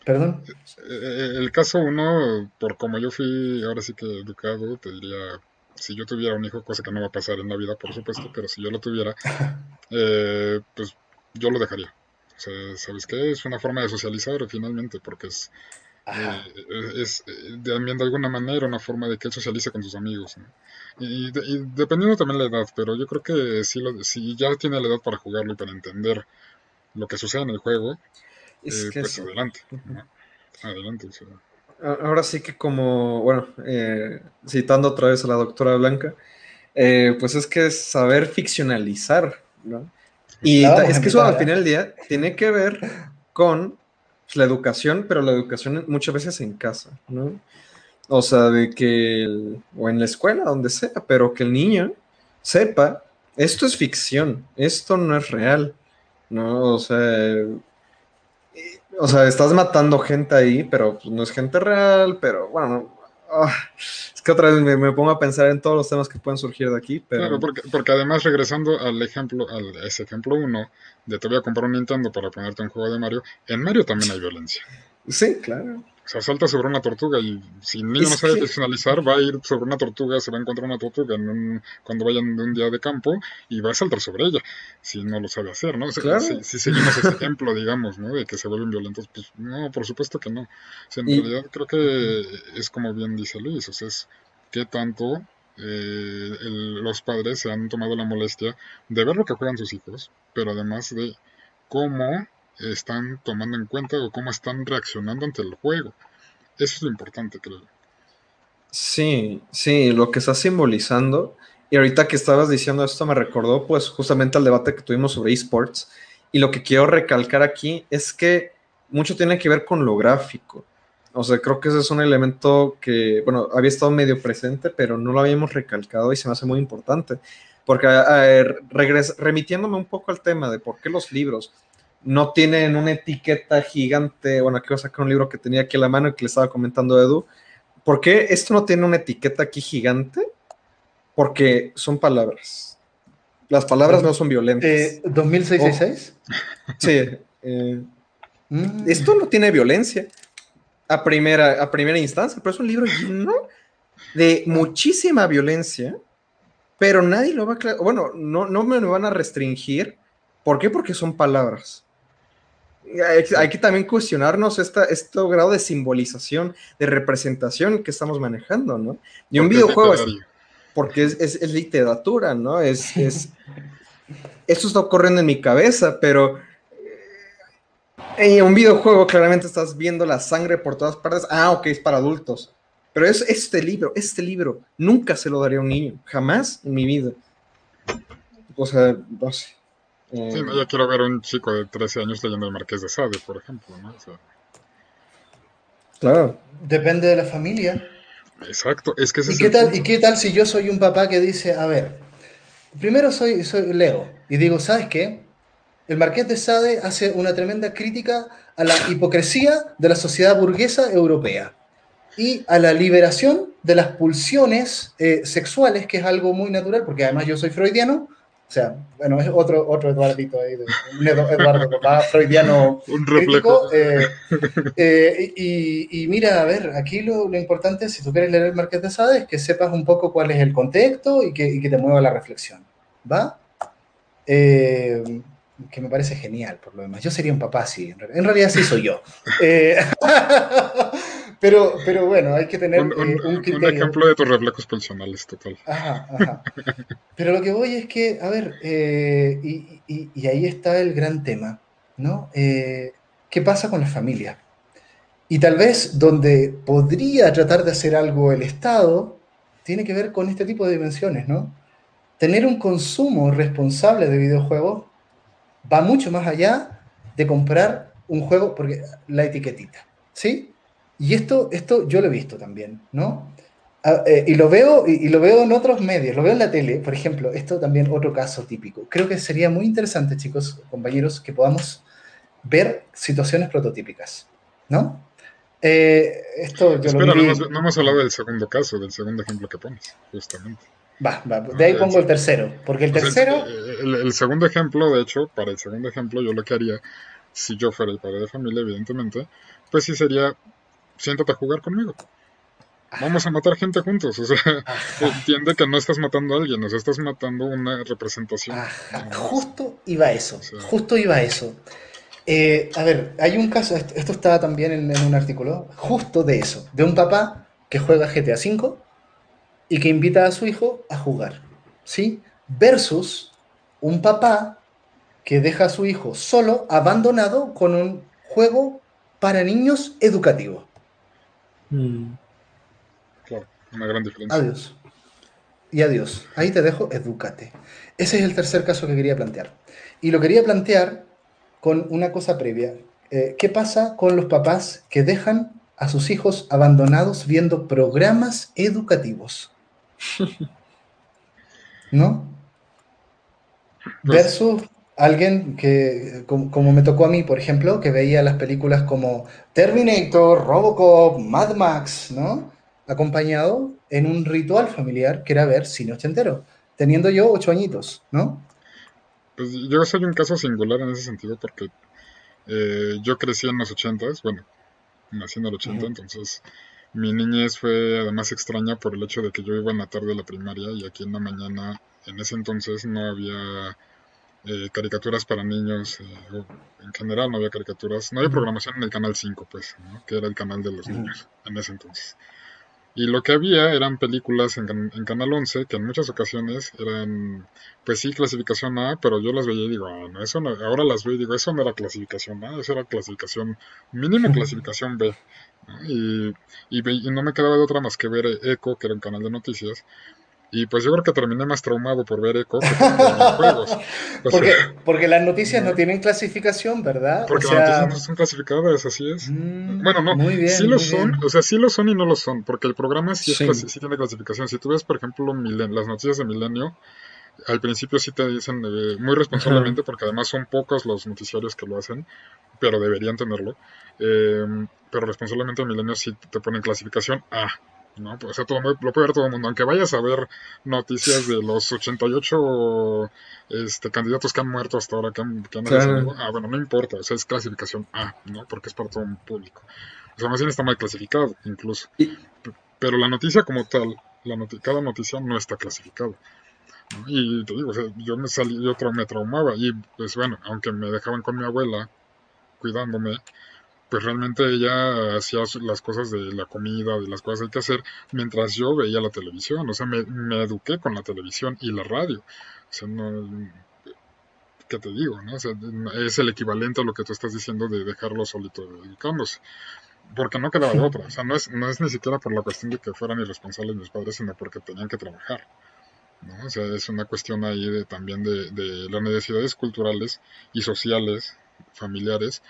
Perdón. Eh, El caso uno, por como yo fui ahora sí que educado, te diría, si yo tuviera un hijo, cosa que no va a pasar en la vida, por supuesto, pero si yo lo tuviera, eh, pues yo lo dejaría. O sea, ¿sabes qué? Es una forma de socializar finalmente, porque es, Ajá. eh, es eh, también de alguna manera una forma de que él socialice con sus amigos. ¿no? Y, de- y dependiendo también la edad, pero yo creo que si, lo, si ya tiene la edad para jugarlo y para entender lo que sucede en el juego, eh, pues adelante. ¿no? Adelante. o sea. Ahora sí que como, bueno, eh, citando otra vez a la doctora Blanca, eh, pues es que es saber ficcionalizar, ¿no? Y es que eso al final del día tiene que ver con la educación, pero la educación muchas veces en casa, ¿no? O sea, de que, el- o en la escuela, donde sea, pero que el niño sepa, esto es ficción, esto no es real, ¿no? O sea, o sea, estás matando gente ahí, pero pues, no es gente real, pero bueno, ah, es que otra vez me, me pongo a pensar en todos los temas que pueden surgir de aquí, pero Claro, porque, porque además regresando al ejemplo, al, ese ejemplo uno, de te voy a comprar un Nintendo para ponerte un juego de Mario, en Mario también hay violencia. sí, claro. O sea, salta sobre una tortuga y si el niño Es no sabe que- ficcionalizar, va a ir sobre una tortuga, se va a encontrar una tortuga en un- cuando vayan de un día de campo y va a saltar sobre ella, si no lo sabe hacer, ¿no? O sea, Claro. si, si seguimos ese ejemplo, digamos, ¿no? De que se vuelven violentos, pues no, por supuesto que no. O sea, en Y- realidad creo que es como bien dice Luis, o sea, es qué tanto eh, el- los padres se han tomado la molestia de ver lo que juegan sus hijos, pero además de cómo están tomando en cuenta o cómo están reaccionando ante el juego. Eso es lo importante, creo. Sí, sí, lo que está simbolizando. Y ahorita que estabas diciendo esto me recordó pues justamente al debate que tuvimos sobre esports. Y lo que quiero recalcar aquí es que mucho tiene que ver con lo gráfico. O sea, creo que ese es un elemento que, bueno, había estado medio presente, pero no lo habíamos recalcado y se me hace muy importante. Porque regres- remitiéndome un poco al tema de por qué los libros no tienen una etiqueta gigante. Bueno, aquí voy a sacar un libro que tenía aquí a la mano y que le estaba comentando a Edu. ¿Por qué esto no tiene una etiqueta aquí gigante? Porque son palabras. Las palabras no son violentas. Eh, ¿2666? Sí. eh, Mm. esto no tiene violencia a primera, a primera instancia, pero es un libro lleno de muchísima violencia, pero nadie lo va a... Bueno, no, no me lo van a restringir. ¿Por qué? Porque son palabras. Hay, hay que también cuestionarnos esta, este grado de simbolización, de representación que estamos manejando, ¿no? Y un videojuego es, porque es, es- es literatura, ¿no? Es, es, esto está ocurriendo en mi cabeza, pero eh, en un videojuego claramente estás viendo la sangre por todas partes. Ah, ok, es para adultos. Pero es este libro, este libro, nunca se lo daría a un niño, jamás en mi vida. O sea, no sé. Eh, Sí, no, yo quiero ver a un chico de 13 años leyendo el Marqués de Sade, por ejemplo, ¿no? O sea, claro. Depende de la familia. exacto, es que ese ¿Y es qué, el tal, punto. ¿Y qué tal si yo soy un papá que dice, a ver, primero soy, soy Leo y digo, ¿sabes qué? El Marqués de Sade hace una tremenda crítica a la hipocresía de la sociedad burguesa europea y a la liberación de las pulsiones eh, sexuales, que es algo muy natural, porque además yo soy freudiano, o sea, bueno, es otro, otro Eduardito ahí, de- un Edu- Eduardo papá freudiano Un reflejo. eh, eh, y, y mira, a ver, aquí lo, lo importante, si tú quieres leer el Marqués de Sade, es que sepas un poco cuál es el contexto y que, y que te mueva la reflexión. ¿Va? Eh, que me parece genial, por lo demás. Yo sería un papá, sí. En realidad, en realidad sí soy yo. Pero, pero bueno, hay que tener Un, un- eh, un un criterio. ejemplo de tus reflejos personales, total. Ajá, ajá. Pero lo que voy es que, a ver, eh, y, y- y ahí está el gran tema, ¿no? Eh, ¿Qué pasa con la familia? Y tal vez donde podría tratar de hacer algo el Estado, tiene que ver con este tipo de dimensiones, ¿no? Tener un consumo responsable de videojuegos va mucho más allá de comprar un juego, porque la etiquetita, ¿sí? Y esto, esto yo lo he visto también, ¿no? Ah, eh, y lo veo y, y lo veo en otros medios, lo veo en la tele, por ejemplo, esto también otro caso típico. Creo que sería muy interesante, chicos, compañeros, que podamos ver situaciones prototípicas, ¿no? Eh, esto yo Espera, lo no viví. hemos, no hemos hablado del segundo caso, del segundo ejemplo que pones, justamente. Va, va, de ahí pongo el tercero, porque el tercero... El, el, segundo ejemplo, de hecho, para el segundo ejemplo, yo lo que haría, si yo fuera el padre de familia, evidentemente, pues sí sería, siéntate a jugar conmigo. Vamos a matar gente juntos, o sea, entiende que no estás matando a alguien, o sea, estás matando una representación. Justo iba eso, justo iba eso. Eh, a ver, hay un caso, esto estaba también en, en, un artículo, justo de eso, de un papá que juega GTA V y que invita a su hijo a jugar, ¿sí? Versus un papá que deja a su hijo solo, abandonado, con un juego para niños educativo. Mm. Claro, una gran diferencia. Adiós. Y adiós. Ahí te dejo, edúcate. Ese es el tercer caso que quería plantear. Y lo quería plantear con una cosa previa. Eh, ¿Qué pasa con los papás que dejan a sus hijos abandonados viendo programas educativos? ¿No? Pues Versus alguien que, como, me tocó a mí, por ejemplo, que veía las películas como Terminator, Robocop, Mad Max, ¿no? Acompañado en un ritual familiar que era ver cine ochentero, teniendo yo ocho añitos, ¿no? Pues yo soy un caso singular en ese sentido porque eh, yo crecí en los ochentas, bueno, nací en el ochenta, entonces mi niñez fue además extraña por el hecho de que yo iba en la tarde a la primaria y aquí en la mañana, en ese entonces no había eh, caricaturas para niños, eh, en general no había caricaturas, no había programación en el canal 5, pues, que era el canal de los niños en ese entonces. Y lo que había eran películas en, en, Canal 11 que en muchas ocasiones eran, pues sí, clasificación A, pero yo las veía y digo, ah, no, eso no, ahora las veo y digo, eso no era clasificación A, eso era clasificación, mínimo clasificación B. Y, y, no me quedaba de otra más que ver Eco, que era un canal de noticias. Y pues yo creo que terminé más traumado por ver Eco que por ver juegos. porque, porque las noticias no tienen clasificación, ¿verdad? Porque las noticias no son clasificadas, así es. Mm, bueno, no, bien, sí lo son, o sea, sí lo son y no lo son, porque el programa sí, sí. Es, sí tiene clasificación. Si tú ves, por ejemplo, las noticias de Milenio, al principio sí te dicen eh, muy responsablemente, porque además son pocos los noticiarios que lo hacen, pero deberían tenerlo. Eh, pero responsablemente en Milenio sí te ponen clasificación A. ¿no? Pues, o sea, todo, lo puede ver todo el mundo. Aunque vayas a ver noticias de los 88 este, candidatos que han muerto hasta ahora, que han, que ah, bueno, no importa, o sea, es clasificación A, ¿no? Porque es para todo un público. O sea, más bien está mal clasificado, incluso. Pero la noticia como tal, la cada noticia no está clasificada. Y te digo, o sea, yo me salí, yo me traumaba y pues bueno, aunque me dejaban con mi abuela cuidándome, pues realmente ella hacía las cosas de la comida, de las cosas que hay que hacer, mientras yo veía la televisión. O sea, me, eduqué con la televisión y la radio. O sea, no, ¿qué te digo? No? O sea, es el equivalente a lo que tú estás diciendo de dejarlo solito educándose. Porque no quedaba otra. O sea, no es, no es ni siquiera por la cuestión de que fueran irresponsables mis padres, sino porque tenían que trabajar. ¿no? O sea, es una cuestión ahí de, también de, de las necesidades culturales y sociales, familiares,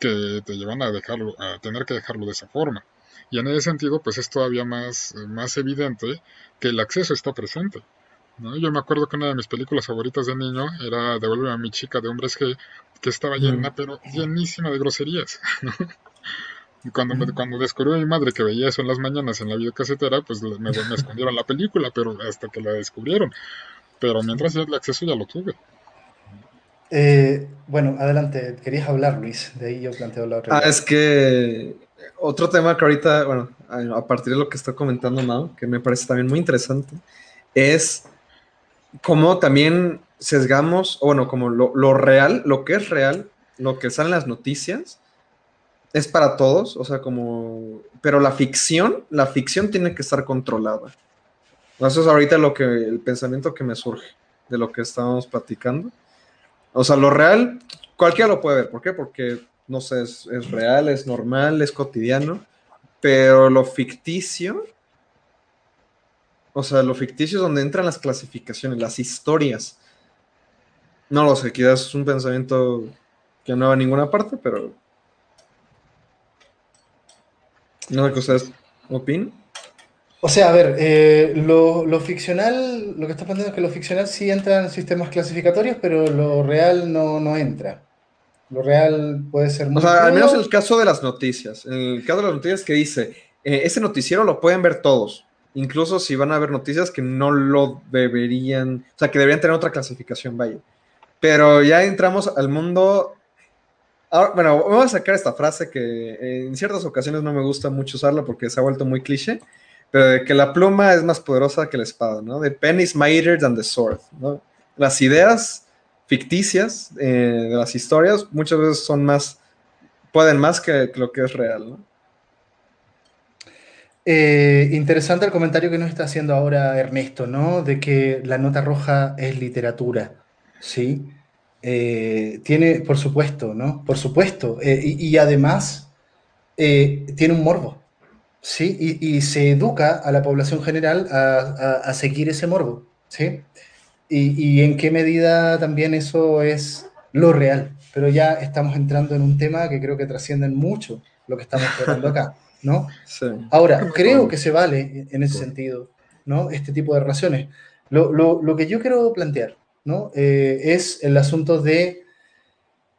que te llevan a dejarlo, a tener que dejarlo de esa forma. Y en ese sentido, pues es todavía más, más evidente que el acceso está presente. ¿no? Yo me acuerdo que una de mis películas favoritas de niño era Devuelve a mi chica de hombres que, que estaba llena, pero llenísima de groserías. Y cuando, me, cuando descubrió mi madre que veía eso en las mañanas en la videocasetera, pues me, me escondieron la película, pero hasta que la descubrieron. Pero mientras ya el acceso ya lo tuve. Eh, bueno, adelante, querías hablar, Luis, de ahí yo planteo la otra. Ah, es que otro tema que ahorita, bueno, a partir de lo que está comentando Mao, que me parece también muy interesante, es cómo también sesgamos, o bueno, como lo, lo, real, lo que es real, lo que sale en las noticias, es para todos, o sea, como, pero la ficción, la ficción tiene que estar controlada. Eso es ahorita lo que, el pensamiento que me surge de lo que estábamos platicando o sea, lo real, cualquiera lo puede ver. ¿Por qué? Porque, no sé, es, real, es normal, es cotidiano. Pero lo ficticio, o sea, lo ficticio es donde entran las clasificaciones, las historias. No lo sé, quizás es un pensamiento que no va a ninguna parte, pero. No sé qué ustedes opinan. O sea, a ver, eh, lo, ficcional, lo que está planteando es que lo ficcional sí entra en sistemas clasificatorios, pero lo real no, no entra. Lo real puede ser muy O sea, al menos en el caso de las noticias. En el caso de las noticias que dice, eh, ese noticiero lo pueden ver todos. incluso si van a haber noticias que no lo deberían, o sea, que deberían tener otra clasificación, vaya. Pero ya entramos al mundo. bueno, vamos a sacar esta frase que en ciertas ocasiones no me gusta mucho usarla porque se ha vuelto muy cliché, pero de que la pluma es más poderosa que la espada, ¿no? The pen is mightier than the sword, ¿no? Las ideas ficticias eh, de las historias muchas veces son más, pueden más que, lo que es real, ¿no? Eh, interesante el comentario que nos está haciendo ahora Ernesto, ¿no? De que la nota roja es literatura, ¿sí? Eh, tiene, por supuesto, ¿no? Por supuesto. y, además tiene un morbo, ¿sí? Y, se educa a la población general a, a seguir ese morbo, ¿sí? y, en qué medida también eso es lo real. Pero ya estamos entrando en un tema que creo que trasciende mucho lo que estamos tratando acá, ¿no? Ahora, creo que se vale en ese sentido, ¿no? Este tipo de relaciones. Lo, lo, lo que yo quiero plantear, ¿no? Eh, es el asunto de,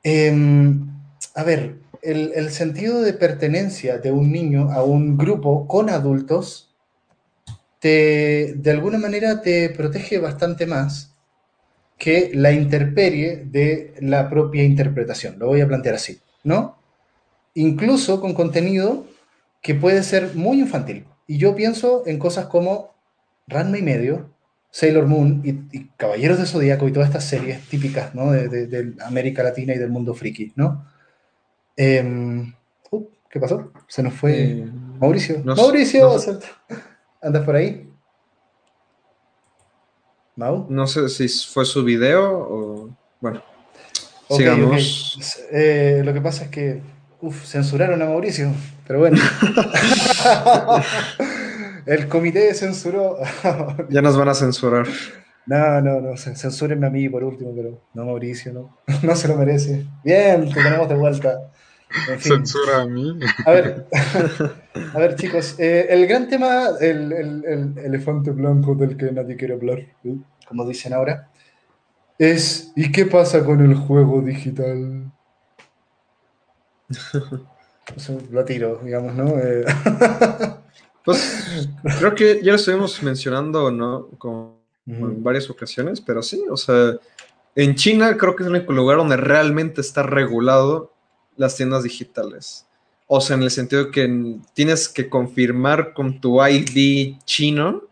em, a ver, el, sentido de pertenencia de un niño a un grupo con adultos te, de alguna manera te protege bastante más que la interperie de la propia interpretación. Lo voy a plantear así, ¿no? Incluso con contenido que puede ser muy infantil. Y yo pienso en cosas como Ranma y medio, Sailor Moon y, Caballeros de Zodíaco y todas estas series típicas ¿no? de, América Latina y del mundo friki, ¿no? Em, uh, ¿Qué pasó? Se nos fue eh, Mauricio. Mauricio, ¿Andas por ahí? ¿Mau? No sé si fue su video o. Bueno, sigamos. Eh, lo que pasa es que. Uf, censuraron a Mauricio, pero bueno. El comité censuró. ya nos van a censurar. No, no, no, censúrenme a mí por último, pero no Mauricio, no. No se lo merece. Bien, te tenemos de vuelta. Censura a mí. A ver, a ver chicos, eh, el gran tema, el, el, elefante blanco del que nadie quiere hablar, ¿eh? como dicen ahora, es ¿y qué pasa con el juego digital? lo tiro, digamos, ¿no? Eh, pues creo que ya lo estuvimos mencionando, ¿no? Con, en varias ocasiones, pero sí, o sea, en China creo que es el único lugar donde realmente está regulado las tiendas digitales. O sea, en el sentido que tienes que confirmar con tu ID chino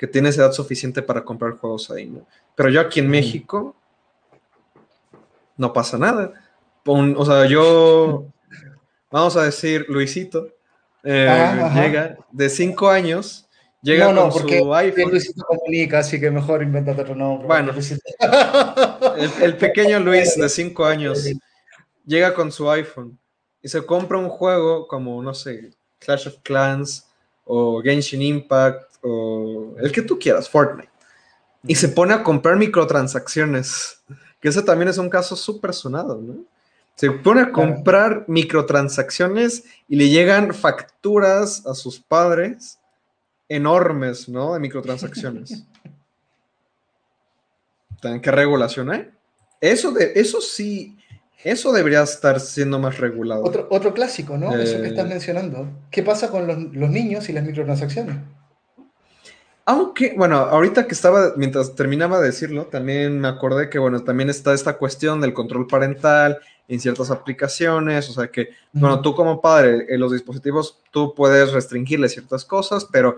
que tienes edad suficiente para comprar juegos ahí, ¿no? Pero yo aquí en México no pasa nada. o sea, yo, vamos a decir, Luisito, eh, llega de cinco años, llega con su iPhone. Luisito comunica, así que mejor invéntate otro nombre. Bueno, el, el, pequeño Luis de cinco años llega con su iPhone y se compra un juego como, no sé, Clash of Clans o Genshin Impact o el que tú quieras, Fortnite, y se pone a comprar microtransacciones, que ese también es un caso súper sonado, ¿no? Se pone a comprar microtransacciones y le llegan facturas a sus padres enormes, ¿no? De microtransacciones. ¿Qué regulación hay? Eso, de, eso sí, eso debería estar siendo más regulado. Otro, otro clásico, ¿no? Eso que estás eh, mencionando. ¿Qué pasa con los, niños y las microtransacciones? Aunque, bueno, ahorita que estaba, mientras terminaba de decirlo, también me acordé que, bueno, también está esta cuestión del control parental en ciertas aplicaciones, o sea que, bueno, tú como padre, en los dispositivos, tú puedes restringirle ciertas cosas, pero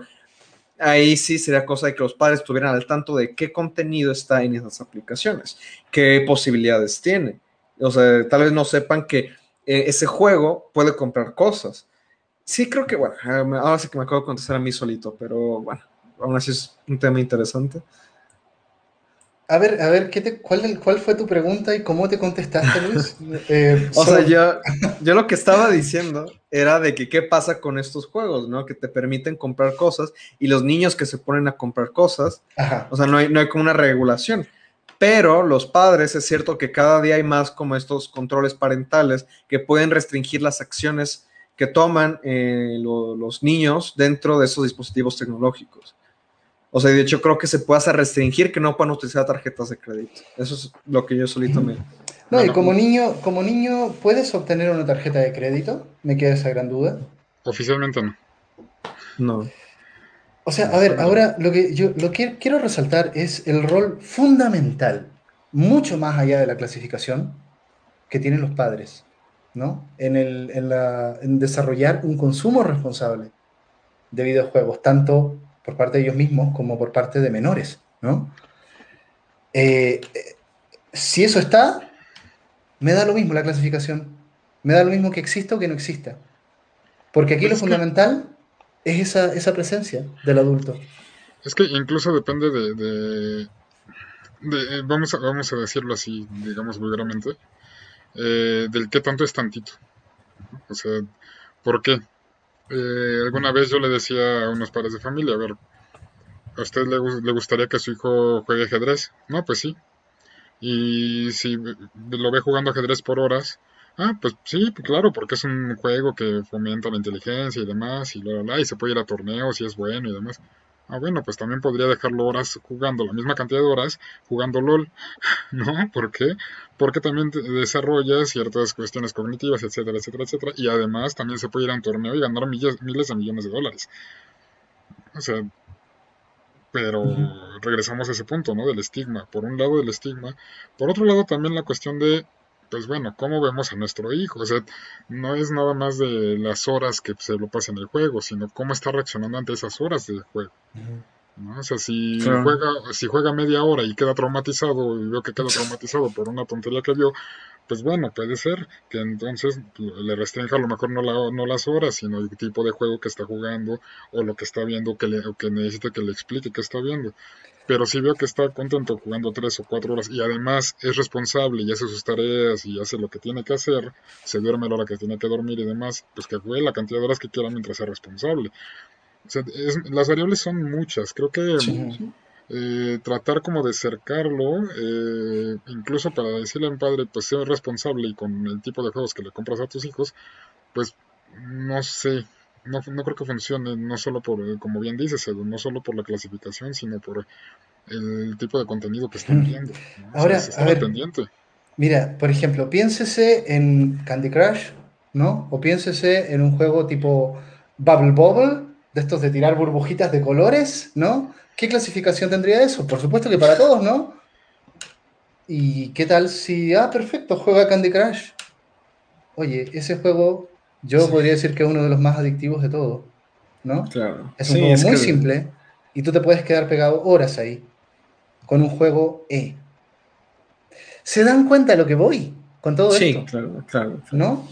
ahí sí sería cosa de que los padres estuvieran al tanto de qué contenido está en esas aplicaciones, qué posibilidades tiene. O sea, tal vez no sepan que eh, ese juego puede comprar cosas. Sí, creo que, bueno, ah, ahora sí que me acabo de contestar a mí solito, pero bueno, aún así es un tema interesante. A ver, a ver, ¿qué te, cuál, ¿cuál fue tu pregunta y cómo te contestaste, Luis? Eh, o sea, yo, yo lo que estaba diciendo era de que qué pasa con estos juegos, ¿no? Que te permiten comprar cosas y los niños que se ponen a comprar cosas, o sea, no hay, no hay como una regulación pero los padres es cierto que cada día hay más como estos controles parentales que pueden restringir las acciones que toman eh, los niños dentro de esos dispositivos tecnológicos. O sea, de hecho creo que se puede hacer restringir que no puedan utilizar tarjetas de crédito. Eso es lo que yo solito me... No, y como niño, como niño, ¿puedes obtener una tarjeta de crédito? Me queda esa gran duda. Oficialmente no. No. O sea, a ver, ahora lo que yo lo que quiero resaltar es el rol fundamental, mucho más allá de la clasificación, que tienen los padres, ¿no? En, el, en, la, en desarrollar un consumo responsable de videojuegos, tanto por parte de ellos mismos como por parte de menores, ¿no? Eh, si eso está, me da lo mismo la clasificación. Me da lo mismo que exista o que no exista. Porque aquí lo fundamental es esa, esa presencia del adulto. Es que incluso depende de, de, de vamos, a, vamos a decirlo así, digamos vulgarmente, eh, del qué tanto es tantito. O sea, ¿por qué? Eh, alguna vez yo le decía a unos padres de familia, a ver, ¿a usted le, le, gustaría que su hijo juegue ajedrez? No, pues sí. Y si lo ve jugando ajedrez por horas, ah, pues sí, claro, porque es un juego que fomenta la inteligencia y demás, y bla, y se puede ir a torneos y es bueno y demás. Ah, bueno, pues también podría dejarlo horas jugando, la misma cantidad de horas jugando LOL, ¿no? ¿Por qué? Porque también desarrolla ciertas cuestiones cognitivas, etcétera, etcétera, etcétera, y además también se puede ir a un torneo y ganar miles, miles de millones de dólares. O sea, pero regresamos a ese punto, ¿no? Del estigma. Por un lado, del estigma. Por otro lado, también la cuestión de pues bueno, ¿cómo vemos a nuestro hijo? O sea, no es nada más de las horas que se lo pasa en el juego, sino cómo está reaccionando ante esas horas del juego. ¿no? O sea, si, juega, si juega media hora y queda traumatizado y veo que queda traumatizado por una tontería que vio, pues bueno, puede ser que entonces le restrinja a lo mejor no, la, no las horas, sino el tipo de juego que está jugando o lo que está viendo que le, o que necesita que le explique qué está viendo. Pero si veo que está contento jugando tres o cuatro horas y además es responsable y hace sus tareas y hace lo que tiene que hacer, se duerme a la hora que tiene que dormir y demás, pues que juegue la cantidad de horas que quiera mientras sea responsable. O sea, las variables son muchas. Creo que eh, tratar como de cercarlo, eh, incluso para decirle a un padre, pues sea responsable y con el tipo de juegos que le compras a tus hijos, pues no sé, no, no creo que funcione, no solo por, eh, como bien dices, no solo por la clasificación, sino por el tipo de contenido que están viendo. Ahora, a ver, mira, por ejemplo, piénsese en Candy Crush, ¿no? O piénsese en un juego tipo Bubble Bubble, de estos de tirar burbujitas de colores, ¿no? ¿Qué clasificación tendría eso? Por supuesto que para todos, ¿no? ¿Y qué tal si, ah, perfecto, juega Candy Crush? Oye, ese juego yo podría decir que es uno de los más adictivos de todos, ¿no? Claro. Es un juego muy simple y tú te puedes quedar pegado horas ahí con un juego E. ¿Se dan cuenta de lo que voy con todo esto? Sí, claro, claro, ¿No?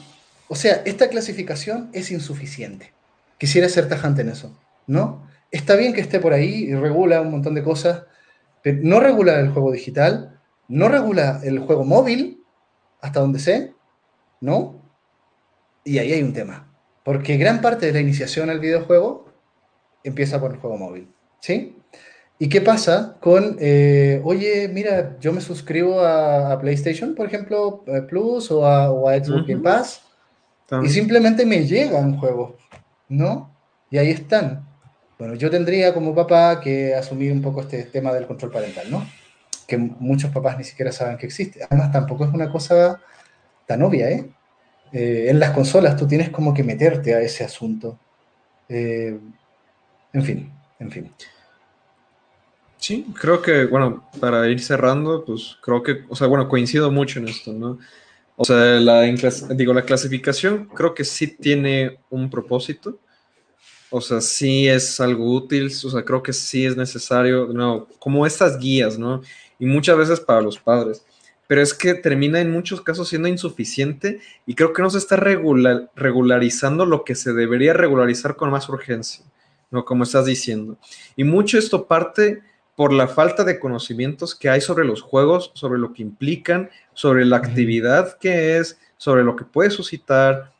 O sea, esta clasificación es insuficiente. Quisiera ser tajante en eso, ¿no? Está bien que esté por ahí y regula un montón de cosas, pero no regula el juego digital, no regula el juego móvil, hasta donde sé, ¿no? Y ahí hay un tema. Porque gran parte de la iniciación al videojuego empieza por el juego móvil. ¿Sí? ¿Y qué pasa con, eh, oye, mira, yo me suscribo a, PlayStation, por ejemplo, eh, Plus o a, Xbox Game Pass, y simplemente me llegan juegos, ¿no? Y ahí están. Bueno, yo tendría como papá que asumir un poco este tema del control parental, ¿no? Que muchos papás ni siquiera saben que existe. Además, tampoco es una cosa tan obvia, ¿eh? Eh, en las consolas tú tienes como que meterte a ese asunto. Eh, en fin, en fin. Sí, creo que, bueno, para ir cerrando, pues creo que, o sea, bueno, coincido mucho en esto, ¿no? O sea, la, digo, la clasificación creo que sí tiene un propósito. O sea, sí es algo útil, o sea, creo que sí es necesario, no, como estas guías, ¿no? Y muchas veces para los padres pero es que termina en muchos casos siendo insuficiente y creo que no se está regularizando lo que se debería regularizar con más urgencia, ¿no? Como estás diciendo. Y mucho esto parte por la falta de conocimientos que hay sobre los juegos, sobre lo que implican, sobre la actividad que es, sobre lo que puede suscitar.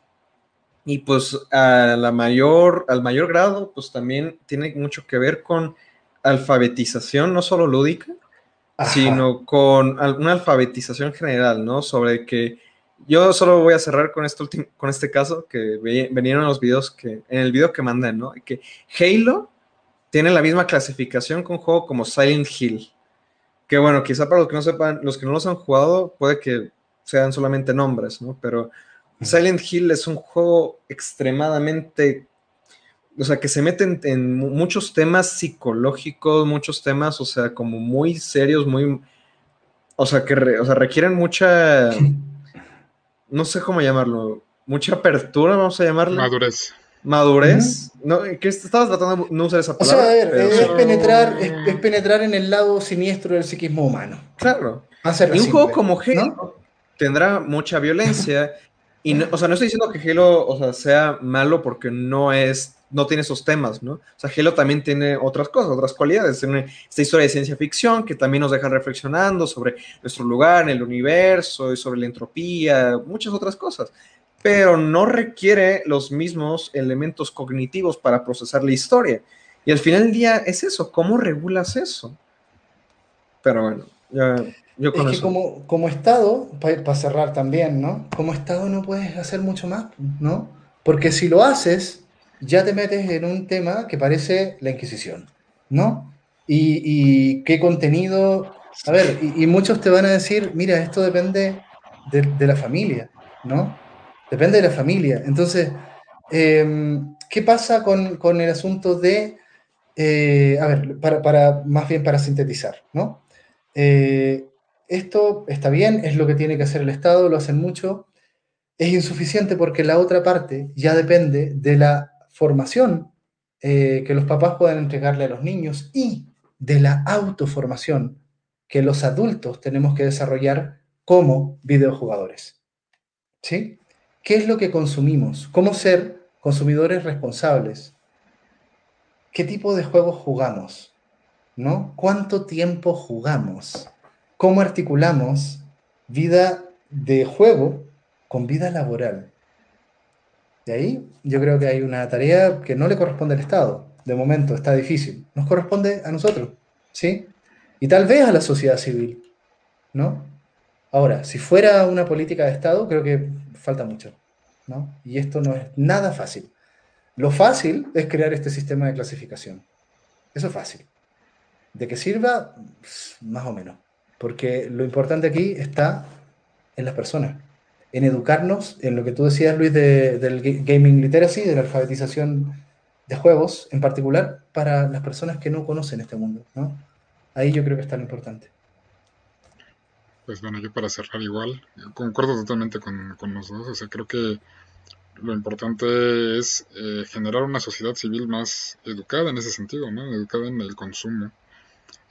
Y pues a la mayor, al mayor grado, pues también tiene mucho que ver con alfabetización, no solo lúdica, sino con una alfabetización general, ¿no? Sobre que yo solo voy a cerrar con este, último, con este caso que en los videos que, en el video que mandé, ¿no? Que Halo tiene la misma clasificación con juego como Silent Hill. Que bueno, quizá para los que no sepan, los que no los han jugado, puede que sean solamente nombres, ¿no? Pero Silent Hill es un juego extremadamente o sea, que se meten en muchos temas psicológicos, muchos temas, o sea, como muy serios, muy, o sea, que o sea, requieren mucha, no sé cómo llamarlo, mucha apertura, vamos a llamarlo. Madurez. Madurez. ¿No? ¿Qué estabas tratando de no usar esa palabra? O sea, a ver, es, penetrar, es, penetrar en el lado siniestro del psiquismo humano. Claro. Y un juego como Halo tendrá mucha violencia. Y o sea, no estoy diciendo que Halo o sea, sea malo porque no es no tiene esos temas, ¿no? O sea, Halo también tiene otras cosas, otras cualidades. Tiene esta historia de ciencia ficción que también nos deja reflexionando sobre nuestro lugar en el universo y sobre la entropía, muchas otras cosas pero no requiere los mismos elementos cognitivos para procesar la historia. Y al final del día es eso, ¿cómo regulas eso? Pero bueno, ya, yo con es que como, como Estado, para cerrar también, ¿no? Como Estado no puedes hacer mucho más, ¿no? Porque si lo haces, ya te metes en un tema que parece la Inquisición, ¿no? Y, qué contenido... A ver, y, muchos te van a decir, mira, esto depende de, de la familia, ¿no? Depende de la familia. Entonces, em, ¿qué pasa con, el asunto de, eh, a ver, para, más bien para sintetizar, ¿no? Eh, esto está bien, es lo que tiene que hacer el Estado, lo hacen mucho, es insuficiente porque la otra parte ya depende de la formación eh, que los papás puedan entregarle a los niños y de la autoformación que los adultos tenemos que desarrollar como videojugadores. ¿Sí? ¿Qué es lo que consumimos? ¿Cómo ser consumidores responsables? ¿Qué tipo de juegos jugamos? ¿No? ¿Cuánto tiempo jugamos? ¿Cómo articulamos vida de juego con vida laboral? De ahí yo creo que hay una tarea que no le corresponde al Estado. De momento está difícil. Nos corresponde a nosotros, ¿sí? Y tal vez a la sociedad civil, ¿no? Ahora, si fuera una política de Estado, creo que falta mucho. ¿no? Y esto no es nada fácil. Lo fácil es crear este sistema de clasificación. Eso es fácil. De que sirva, más o menos. Porque lo importante aquí está en las personas, en educarnos, en lo que tú decías, Luis, del gaming literacy, de la alfabetización de juegos en particular, para las personas que no conocen este mundo. ¿no? Ahí yo creo que está lo importante. Pues bueno, yo para cerrar igual, concuerdo totalmente con, con los dos, o sea, creo que lo importante es eh, generar una sociedad civil más educada en ese sentido, ¿no? Educada en el consumo.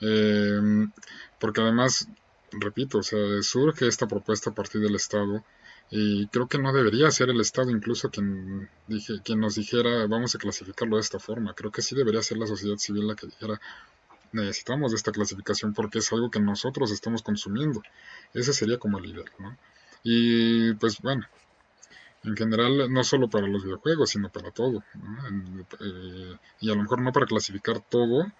Em, porque además, repito, o sea, surge esta propuesta a partir del Estado y creo que no debería ser el Estado incluso quien, dije, quien nos dijera vamos a clasificarlo de esta forma. Creo que sí debería ser la sociedad civil la que dijera necesitamos esta clasificación porque es algo que nosotros estamos consumiendo. Ese sería como el líder, ¿no? Y pues bueno, en general, no solo para los videojuegos, sino para todo. Eh, y a lo mejor no para clasificar todo,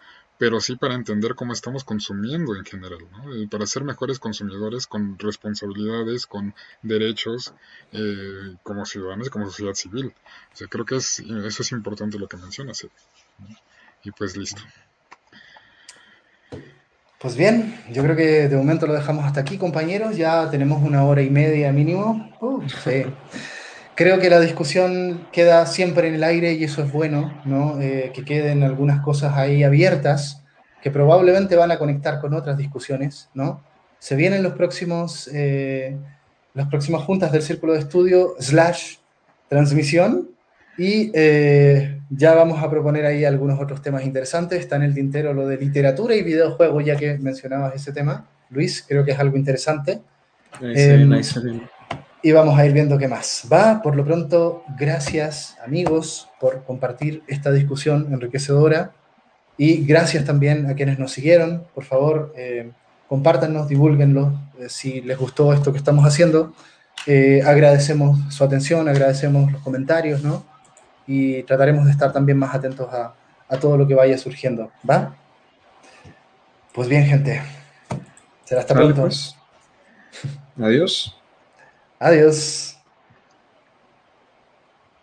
pero sí para entender cómo estamos consumiendo en general, ¿no? para ser mejores consumidores con responsabilidades, con derechos eh, como ciudadanos como sociedad civil. O sea, creo que es, eso es importante lo que mencionas. Y pues listo. Pues bien, yo creo que de momento lo dejamos hasta aquí, compañeros. Ya tenemos una hora y media mínimo. Uh, creo que la discusión queda siempre en el aire y eso es bueno, ¿no? Eh, que queden algunas cosas ahí abiertas que probablemente van a conectar con otras discusiones, ¿no? Se vienen los próximos, eh, las próximas juntas del Círculo de Estudio slash transmisión y eh, ya vamos a proponer ahí algunos otros temas interesantes. Está en el tintero lo de literatura y videojuegos, ya que mencionabas ese tema. Luis, creo que es algo interesante. Em, y vamos a ir viendo qué más. Va, por lo pronto, gracias amigos por compartir esta discusión enriquecedora. Y gracias también a quienes nos siguieron. Por favor, eh, compártanos, divulguenlo eh, si les gustó esto que estamos haciendo. Eh, agradecemos su atención, agradecemos los comentarios, ¿no? y trataremos de estar también más atentos a, todo lo que vaya surgiendo. ¿Va? Pues bien, gente. Será hasta pronto. Pues. Adiós. Adiós.